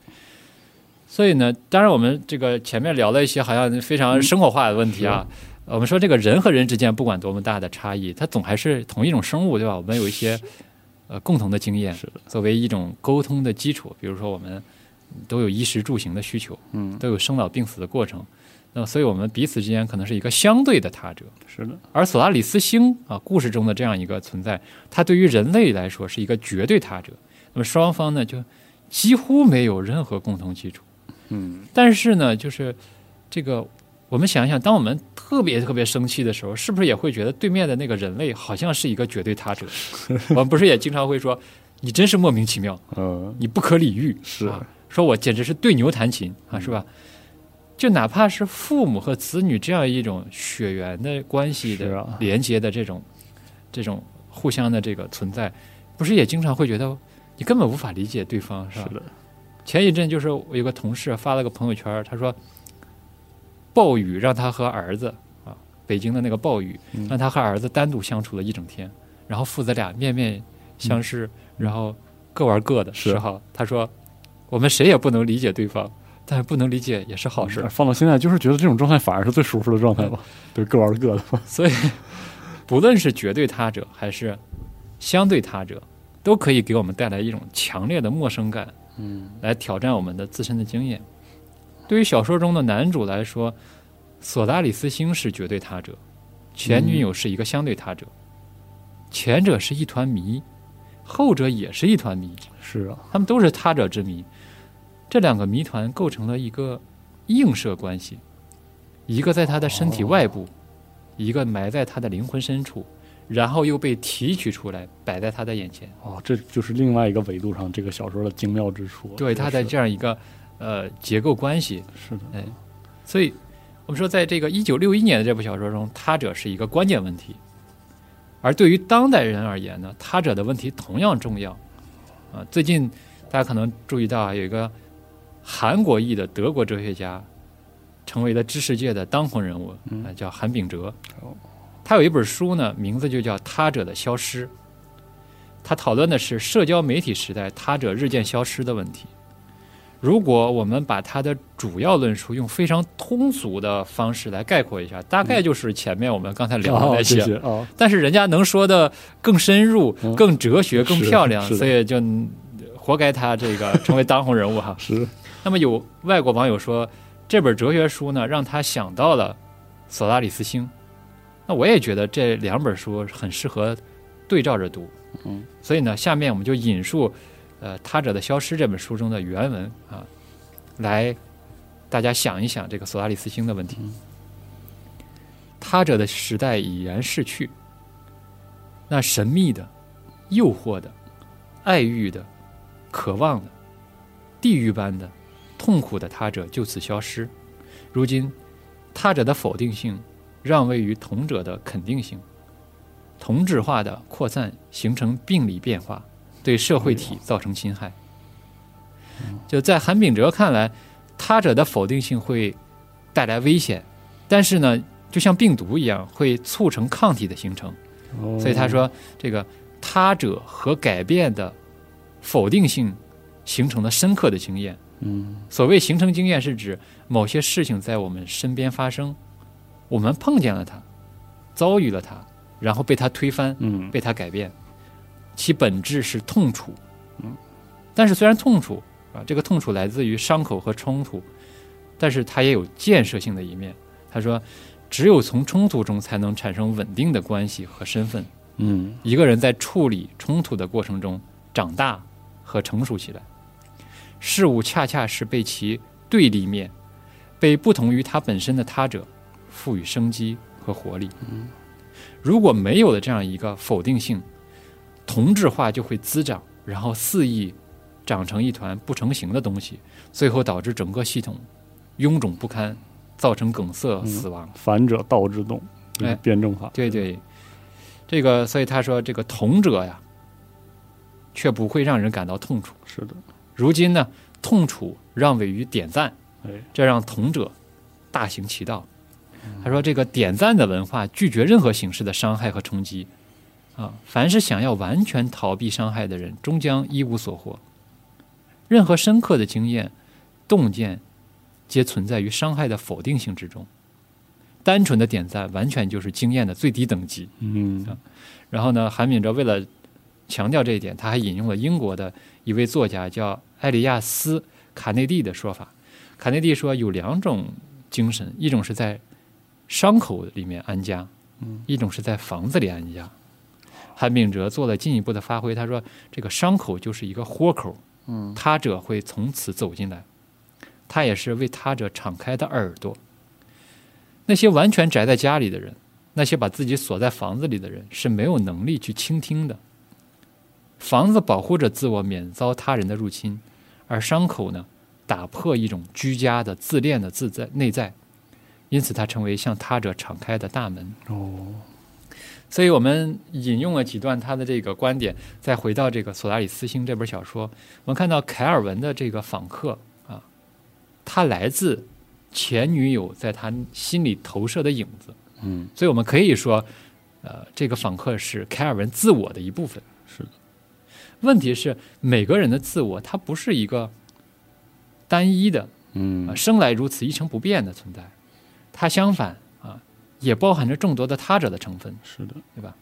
S2: 所以呢，当然我们这个前面聊了一些好像非常生活化的问题啊。我们说这个人和人之间不管多么大的差异，它总还是同一种生物，对吧？我们有一些呃共同的经验，
S1: 是的，
S2: 作为一种沟通的基础。比如说我们都有衣食住行的需求，
S1: 嗯，
S2: 都有生老病死的过程。那么，所以我们彼此之间可能是一个相对的他者。
S1: 是的，
S2: 而索拉里斯星啊，故事中的这样一个存在，它对于人类来说是一个绝对他者。那么双方呢，就几乎没有任何共同基础。
S1: 嗯，
S2: 但是呢，就是这个，我们想一想，当我们特别特别生气的时候，是不是也会觉得对面的那个人类好像是一个绝对他者？我们不是也经常会说，你真是莫名其妙，
S1: 嗯，
S2: 你不可理喻，
S1: 是
S2: 啊，说我简直是对牛弹琴啊，是吧？就哪怕是父母和子女这样一种血缘的关系的连接的这种、这种互相的这个存在，不是也经常会觉得你根本无法理解对方，是吧？
S1: 是的，
S2: 前一阵就是我有个同事发了个朋友圈，他说暴雨让他和儿子啊，北京的那个暴雨
S1: 嗯
S2: 让他和儿子单独相处了一整天，然后父子俩面面相视，然后各玩各的。
S1: 嗯是
S2: 哈他说我们谁也不能理解对方，但是不能理解也是好事。
S1: 放到现在，就是觉得这种状态反而是最舒服的状态吧，对，各玩各的吧。
S2: 所以，不论是绝对他者还是相对他者，都可以给我们带来一种强烈的陌生感，
S1: 嗯，
S2: 来挑战我们的自身的经验。对于小说中的男主来说，索拉里斯星是绝对他者，前女友是一个相对他者，前者是一团谜，后者也是一团谜，
S1: 是啊，
S2: 他们都是他者之谜。这两个谜团构成了一个映射关系，一个在他的身体外部，一个埋在他的灵魂深处，然后又被提取出来摆在他的眼前。
S1: 哦，这就是另外一个维度上这个小说的精妙之处。
S2: 对，他在这样一个呃结构关系，
S1: 是的，
S2: 哎，所以我们说，在这个一九六一年的这部小说中，他者是一个关键问题。而对于当代人而言呢，他者的问题同样重要。啊，最近大家可能注意到啊，有一个韩国裔的德国哲学家成为了知识界的当红人物，啊，叫韩炳哲。他有一本书呢，名字就叫《他者的消失》。他讨论的是社交媒体时代他者日渐消失的问题。如果我们把他的主要论述用非常通俗的方式来概括一下，大概就是前面我们刚才聊的那些。但是人家能说的更深入、更哲学、更漂亮，所以就活该他这个成为当红人物哈。
S1: 是。
S2: 那么有外国网友说，这本哲学书呢，让他想到了索拉里斯星。那我也觉得这两本书很适合对照着读。
S1: 嗯。
S2: 所以呢，下面我们就引述。呃，《他者的消失》这本书中的原文啊，来，大家想一想这个索拉里斯星的问题。他者的时代已然逝去，那神秘的、诱惑的、爱欲的、渴望的、地狱般的、痛苦的他者就此消失。如今，他者的否定性让位于同者的肯定性，同质化的扩散形成病理变化。对社会体造成侵害，就在韩炳哲看来，他者的否定性会带来危险，但是呢，就像病毒一样，会促成抗体的形成。所以他说，这个他者和改变的否定性形成了深刻的经验。
S1: 嗯，
S2: 所谓形成经验，是指某些事情在我们身边发生，我们碰见了它，遭遇了它，然后被它推翻，
S1: 嗯，
S2: 被它改变。其本质是痛楚，嗯，但是虽然痛楚啊，这个痛楚来自于伤口和冲突，但是它也有建设性的一面。他说，只有从冲突中才能产生稳定的关系和身份。
S1: 嗯，
S2: 一个人在处理冲突的过程中长大和成熟起来，事物恰恰是被其对立面，被不同于他本身的他者赋予生机和活力。
S1: 嗯，
S2: 如果没有了这样一个否定性。同质化就会滋长，然后肆意长成一团不成形的东西，最后导致整个系统臃肿不堪，造成梗塞死亡。
S1: 反者道之动，
S2: 哎，
S1: 辩证法。
S2: 对对，这个所以他说这个同者呀，却不会让人感到痛楚。
S1: 是的，
S2: 如今呢，痛楚让位于点赞，
S1: 哎，
S2: 这让同者大行其道。他说这个点赞的文化拒绝任何形式的伤害和冲击。啊，凡是想要完全逃避伤害的人，终将一无所获。任何深刻的经验、洞见，皆存在于伤害的否定性之中。单纯的点赞，完全就是经验的最低等级。
S1: 嗯，
S2: 然后呢，韩敏哲为了强调这一点，他还引用了英国的一位作家叫艾利亚斯·卡内蒂的说法。卡内蒂说，有两种精神，一种是在伤口里面安家，
S1: 嗯，
S2: 一种是在房子里安家。韩炳哲做了进一步的发挥，他说：“这个伤口就是一个豁口，
S1: 嗯，
S2: 他者会从此走进来，他也是为他者敞开的耳朵。那些完全宅在家里的人，那些把自己锁在房子里的人，是没有能力去倾听的。房子保护着自我免遭他人的入侵，而伤口呢，打破一种居家的自恋的自在内在，因此它成为向他者敞开的大门。”
S1: 哦。
S2: 所以我们引用了几段他的这个观点，再回到这个《索拉里斯星》这本小说，我们看到凯尔文的这个访客啊，他来自前女友在他心里投射的影子。
S1: 嗯，
S2: 所以我们可以说，呃，这个访客是凯尔文自我的一部分。
S1: 是的。
S2: 问题是，每个人的自我，它不是一个单一的，
S1: 嗯，
S2: 生来如此一成不变的存在，它相反。也包含着众多的他者的成分，
S1: 是的，
S2: 对吧？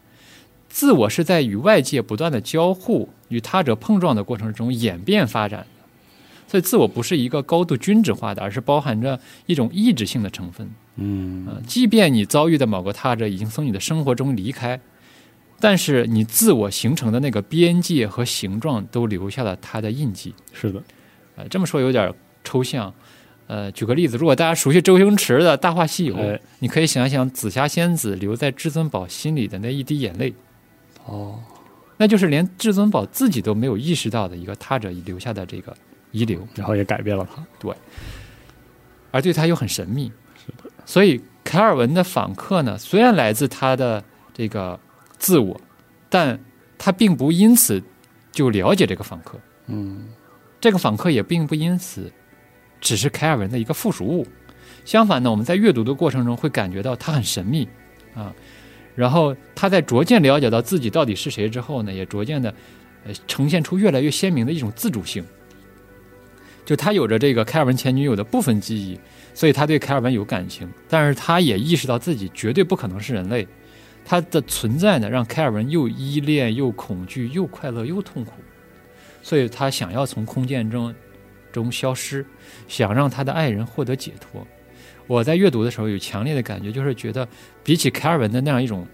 S2: 自我是在与外界不断的交互、与他者碰撞的过程中演变发展的，所以自我不是一个高度均质化的，而是包含着一种意志性的成分。
S1: 嗯，
S2: 即便你遭遇的某个他者已经从你的生活中离开，但是你自我形成的那个边界和形状都留下了它的印记。
S1: 是的，
S2: 呃，这么说有点抽象。呃，举个例子，如果大家熟悉周星驰的《大话西游》，你可以想想紫霞仙子留在至尊宝心里的那一滴眼泪，
S1: 哦，
S2: 那就是连至尊宝自己都没有意识到的一个他者留下的这个遗留，
S1: 然后也改变了他，
S2: 对，而对他又很神秘，
S1: 是的。
S2: 所以凯尔文的访客呢，虽然来自他的这个自我，但他并不因此就了解这个访客。
S1: 嗯，
S2: 这个访客也并不因此只是凯尔文的一个附属物。相反呢，我们在阅读的过程中会感觉到他很神秘啊。然后他在逐渐了解到自己到底是谁之后呢，也逐渐的呃呈现出越来越鲜明的一种自主性。就他有着这个凯尔文前女友的部分记忆，所以他对凯尔文有感情，但是他也意识到自己绝对不可能是人类。他的存在呢，让凯尔文又依恋又恐惧又快乐又痛苦，所以他想要从空间中中消失，想让他的爱人获得解脱。我在阅读的时候有强烈的感觉，就是觉得比起凯尔文的那样一种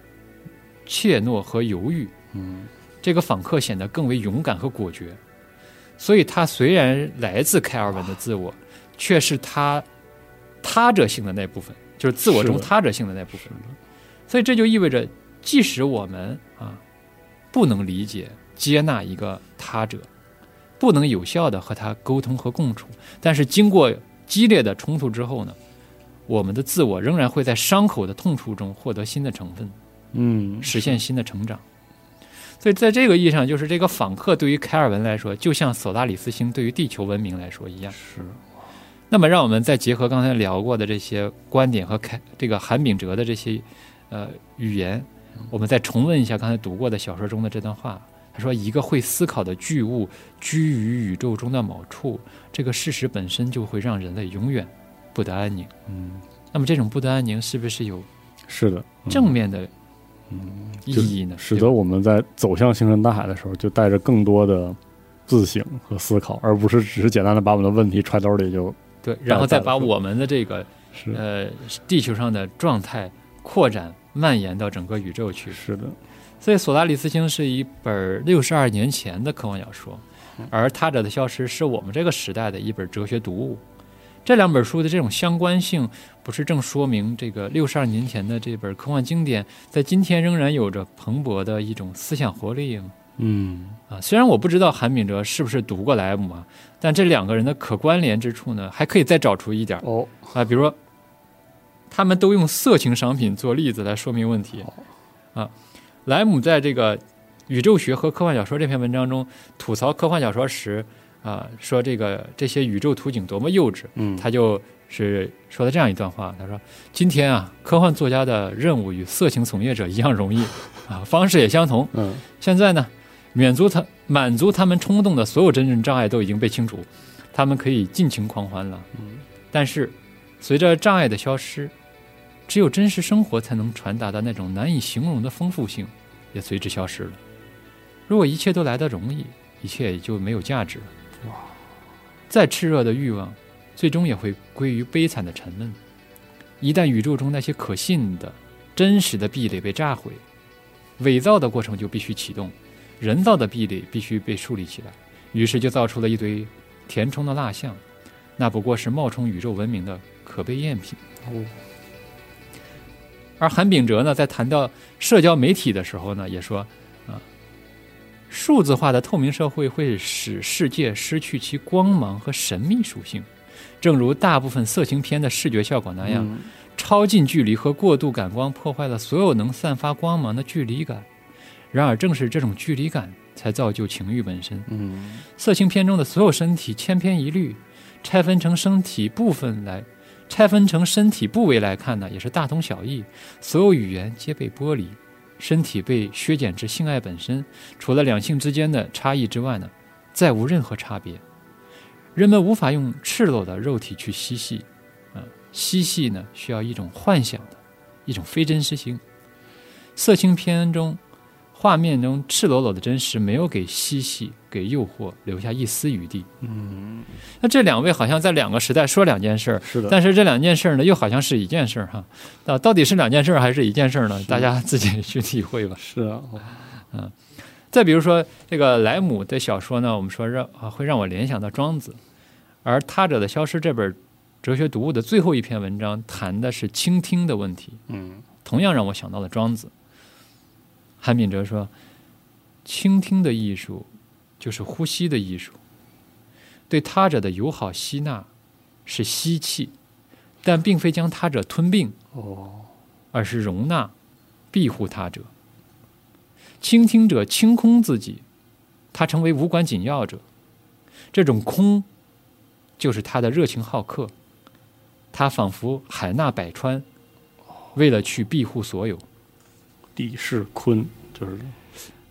S2: 怯懦和犹豫，
S1: 嗯，
S2: 这个访客显得更为勇敢和果决。所以，他虽然来自凯尔文的自我，却是他他者性的那部分，就是自我中他者性的那部分。所以，这就意味着，即使我们啊不能理解、接纳一个他者，不能有效的和他沟通和共处，但是经过激烈的冲突之后呢？我们的自我仍然会在伤口的痛处中获得新的成分，
S1: 嗯，
S2: 实现新的成长。所以，在这个意义上，就是这个访客对于凯尔文来说，就像索拉里斯星对于地球文明来说一样。
S1: 是。
S2: 那么，让我们再结合刚才聊过的这些观点和凯这个韩炳哲的这些呃语言，我们再重温一下刚才读过的小说中的这段话。他说：“一个会思考的巨物居于宇宙中的某处，这个事实本身就会让人类永远。”不得安宁，
S1: 嗯，
S2: 那么这种不得安宁是不是有
S1: 是的
S2: 正面的
S1: 嗯
S2: 意义呢？
S1: 使得我们在走向星辰大海的时候，就带着更多的自省和思考，而不是只是简单的把我们的问题揣兜里就
S2: 对，然后再把我们的这个呃地球上的状态扩展蔓延到整个宇宙去。
S1: 是的，
S2: 所以《索拉里斯星》是一本六十二年前的科幻小说，而《他者的消失》是我们这个时代的一本哲学读物。这两本书的这种相关性，不是正说明这个六十二年前的这本科幻经典，在今天仍然有着蓬勃的一种思想活力吗？
S1: 嗯，
S2: 啊，虽然我不知道韩炳哲是不是读过莱姆啊，但这两个人的可关联之处呢，还可以再找出一点
S1: 哦
S2: 啊，比如说，他们都用色情商品做例子来说明问题啊。莱姆在这个《宇宙学和科幻小说》这篇文章中吐槽科幻小说时。啊，说这个这些宇宙图景多么幼稚，
S1: 嗯，
S2: 他就是说了这样一段话，他说：“今天啊，科幻作家的任务与色情从业者一样容易，啊，方式也相同。
S1: 嗯，
S2: 现在呢，满足他满足他们冲动的所有真正障碍都已经被清除，他们可以尽情狂欢了。
S1: 嗯，
S2: 但是随着障碍的消失，只有真实生活才能传达的那种难以形容的丰富性也随之消失了。如果一切都来得容易，一切也就没有价值了。”
S1: 哇！
S2: 再炽热的欲望，最终也会归于悲惨的沉闷。一旦宇宙中那些可信的、真实的壁垒被炸毁，伪造的过程就必须启动，人造的壁垒必须被树立起来。于是就造出了一堆填充的蜡像，那不过是冒充宇宙文明的可悲赝品。
S1: 哦。
S2: 而韩炳哲呢，在谈到社交媒体的时候呢，也说啊。数字化的透明社会会使世界失去其光芒和神秘属性，正如大部分色情片的视觉效果那样，超近距离和过度感光破坏了所有能散发光芒的距离感。然而，正是这种距离感才造就情欲本身。
S1: 嗯，
S2: 色情片中的所有身体千篇一律，拆分成身体部分来，拆分成身体部位来看呢，也是大同小异。所有语言皆被剥离。身体被削减至性爱本身，除了两性之间的差异之外呢，再无任何差别。人们无法用赤裸的肉体去嬉戏，啊，嬉戏呢需要一种幻想的，一种非真实性。色情片中。画面中赤裸裸的真实，没有给嬉戏、给诱惑留下一丝余地。
S1: 嗯，
S2: 那这两位好像在两个时代说两件事儿，
S1: 是的。
S2: 但是这两件事儿呢，又好像是一件事儿哈。啊，到底是两件事儿还是一件事儿呢？大家自己去体会吧。
S1: 是啊，
S2: 嗯。再比如说这个莱姆的小说呢，我们说让啊会让我联想到庄子，而他者的消失这本哲学读物的最后一篇文章谈的是倾听的问题。
S1: 嗯，
S2: 同样让我想到了庄子。韩炳哲说：“倾听的艺术，就是呼吸的艺术。对他者的友好吸纳，是吸气，但并非将他者吞并，
S1: 哦，
S2: 而是容纳、庇护他者。倾听者清空自己，他成为无关紧要者。这种空，就是他的热情好客。他仿佛海纳百川，为了去庇护所有。
S1: 地势坤就是，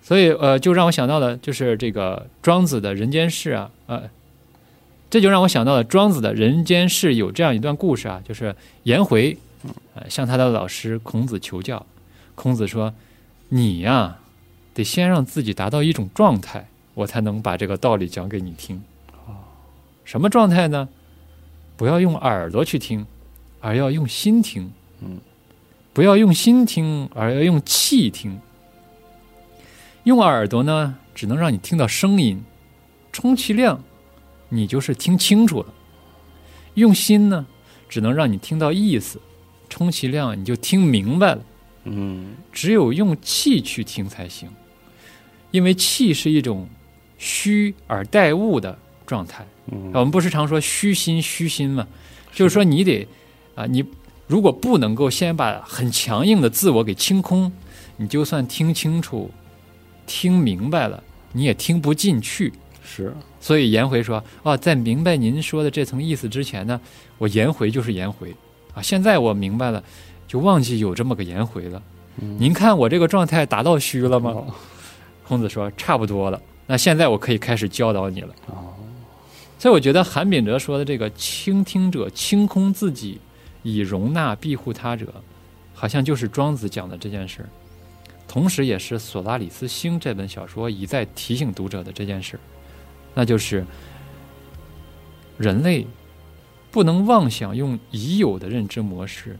S2: 所以呃，就让我想到了，就是这个庄子的人间世啊，呃，这就让我想到了庄子的人间世有这样一段故事啊，就是颜回，呃，向他的老师孔子求教，孔子说：“你呀，得先让自己达到一种状态，我才能把这个道理讲给你听。什么状态呢？不要用耳朵去听，而要用心听。嗯。”不要用心听，而要用气听。用耳朵呢，只能让你听到声音，充其量，你就是听清楚了；用心呢，只能让你听到意思，充其量你就听明白了。嗯，只有用气去听才行，因为气是一种虚而待物的状态。我们不是常说虚心虚心嘛？就是说你得啊，你。如果不能够先把很强硬的自我给清空，你就算听清楚、听明白了，你也听不进去。
S1: 是，
S2: 所以颜回说：“啊，在明白您说的这层意思之前呢，我颜回就是颜回啊。现在我明白了，就忘记有这么个颜回了。您看我这个状态达到虚了吗？”孔子说：“差不多了。那现在我可以开始教导你了。”哦，所以我觉得韩炳哲说的这个倾听者清空自己。以容纳庇护他者，好像就是庄子讲的这件事，同时也是《索拉里斯星》这本小说一再提醒读者的这件事，那就是人类不能妄想用已有的认知模式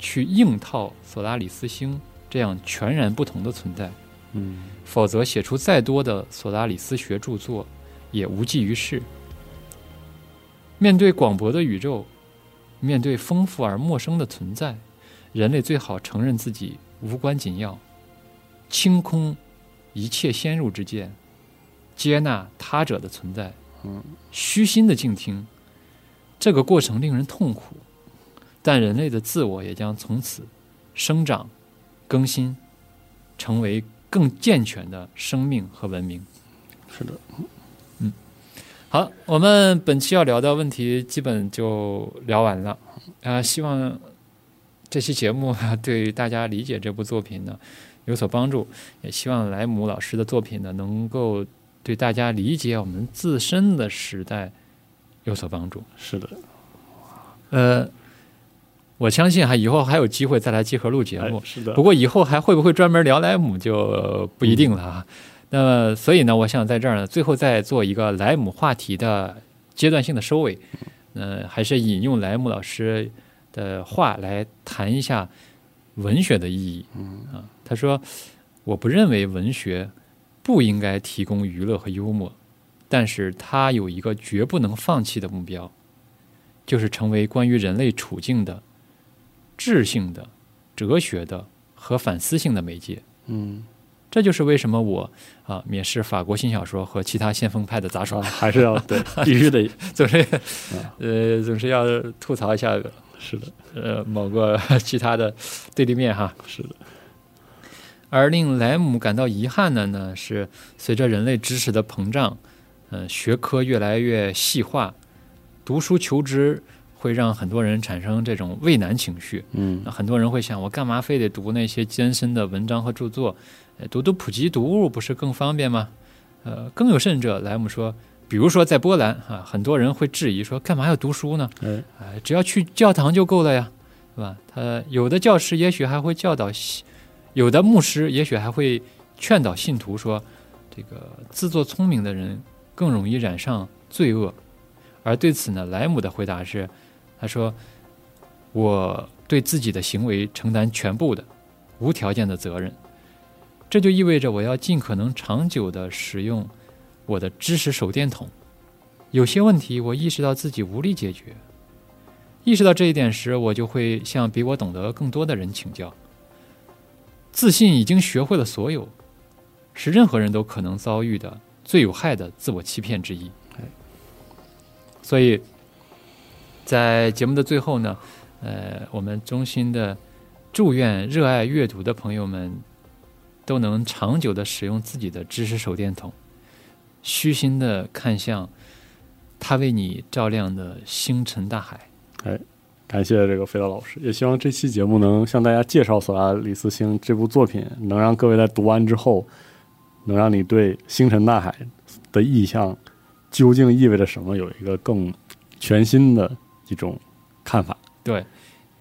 S2: 去硬套索拉里斯星这样全然不同的存在，嗯，否则写出再多的索拉里斯学著作也无济于事。面对广博的宇宙。面对丰富而陌生的存在，人类最好承认自己无关紧要，清空一切先入之见，接纳他者的存在，虚心的静听。这个过程令人痛苦，但人类的自我也将从此生长、更新，成为更健全的生命和文明。
S1: 是的。
S2: 嗯好，我们本期要聊的问题基本就聊完了。啊，希望这期节目对大家理解这部作品呢有所帮助，也希望莱姆老师的作品呢能够对大家理解我们自身的时代有所帮助。
S1: 是的，
S2: 呃，我相信哈，以后还有机会再来集合录节目。
S1: 是的，
S2: 不过以后还会不会专门聊莱姆就不一定了啊。那么，所以呢，我想在这儿呢，最后再做一个莱姆话题的阶段性的收尾。嗯，还是引用莱姆老师的话来谈一下文学的意义。嗯啊，他说：“我不认为文学不应该提供娱乐和幽默，但是它有一个绝不能放弃的目标，就是成为关于人类处境的智性的、哲学的和反思性的媒介。”嗯。这就是为什么我啊蔑视法国新小说和其他先锋派的杂耍，
S1: 还是要对必须得
S2: 总是呃总是要吐槽一下，
S1: 是的，
S2: 呃某个其他的对立面哈，
S1: 是的。
S2: 而令莱姆感到遗憾的呢，是随着人类知识的膨胀，嗯，学科越来越细化，读书求知会让很多人产生这种畏难情绪。嗯，很多人会想，我干嘛非得读那些艰深的文章和著作？读读普及读物不是更方便吗？呃，更有甚者，莱姆说，比如说在波兰啊，很多人会质疑说，干嘛要读书呢？哎，只要去教堂就够了呀，是吧？他有的教师也许还会教导，有的牧师也许还会劝导信徒说，这个自作聪明的人更容易染上罪恶。而对此呢，莱姆的回答是，他说，我对自己的行为承担全部的无条件的责任。这就意味着我要尽可能长久的使用我的知识手电筒。有些问题我意识到自己无力解决，意识到这一点时，我就会向比我懂得更多的人请教。自信已经学会了所有，是任何人都可能遭遇的最有害的自我欺骗之一。所以，在节目的最后呢，呃，我们衷心的祝愿热爱阅读的朋友们。都能长久的使用自己的知识手电筒，虚心的看向他为你照亮的星辰大海。
S1: 哎，感谢这个飞刀老师，也希望这期节目能向大家介绍《索拉里斯星》这部作品，能让各位在读完之后，能让你对星辰大海的意象究竟意味着什么有一个更全新的一种看法。
S2: 对，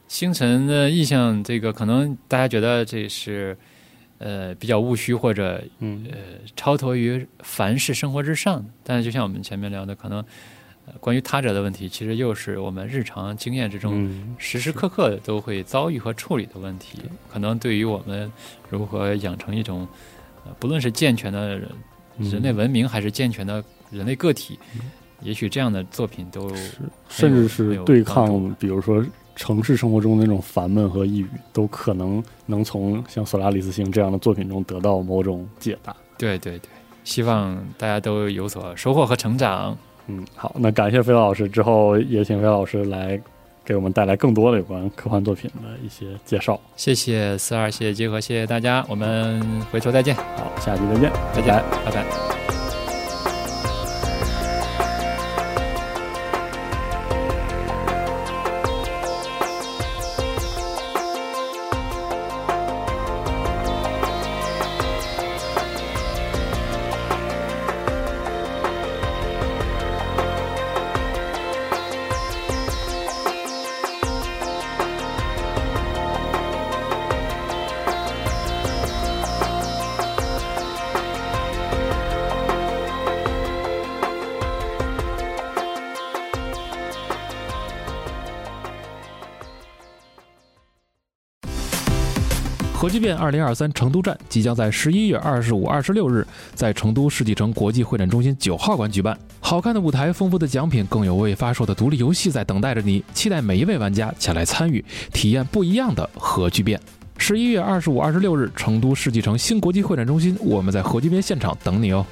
S2: 星辰的意象，这个可能大家觉得这是。呃，比较务虚或者
S1: 嗯
S2: 呃超脱于凡世生活之上，但是就像我们前面聊的，可能关于他者的问题，其实又是我们日常经验之中时时刻刻都会遭遇和处理的问题。可能对于我们如何养成一种，不论是健全的人类文明，还是健全的人类个体，也许这样的作品都
S1: 甚至是对抗，比如说。城市生活中那种烦闷和抑郁，都可能能从像《索拉里斯星》这样的作品中得到某种解答。
S2: 对对对，希望大家都有所收获和成长。
S1: 嗯，好，那感谢飞老师，之后也请飞老师来给我们带来更多的有关科幻作品的一些介绍。
S2: 谢谢四二，谢谢集合，谢谢大家，我们回头再见。
S1: 好，下期再见，
S2: 再见，拜拜。
S3: 二零二三成都站即将在十一月二十五、二十六日在成都世纪城国际会展中心九号馆举办。好看的舞台、丰富的奖品，更有未发售的独立游戏在等待着你。期待每一位玩家前来参与，体验不一样的核聚变。十一月二十五、二十六日，成都世纪城新国际会展中心，我们在核聚变现场等你哦。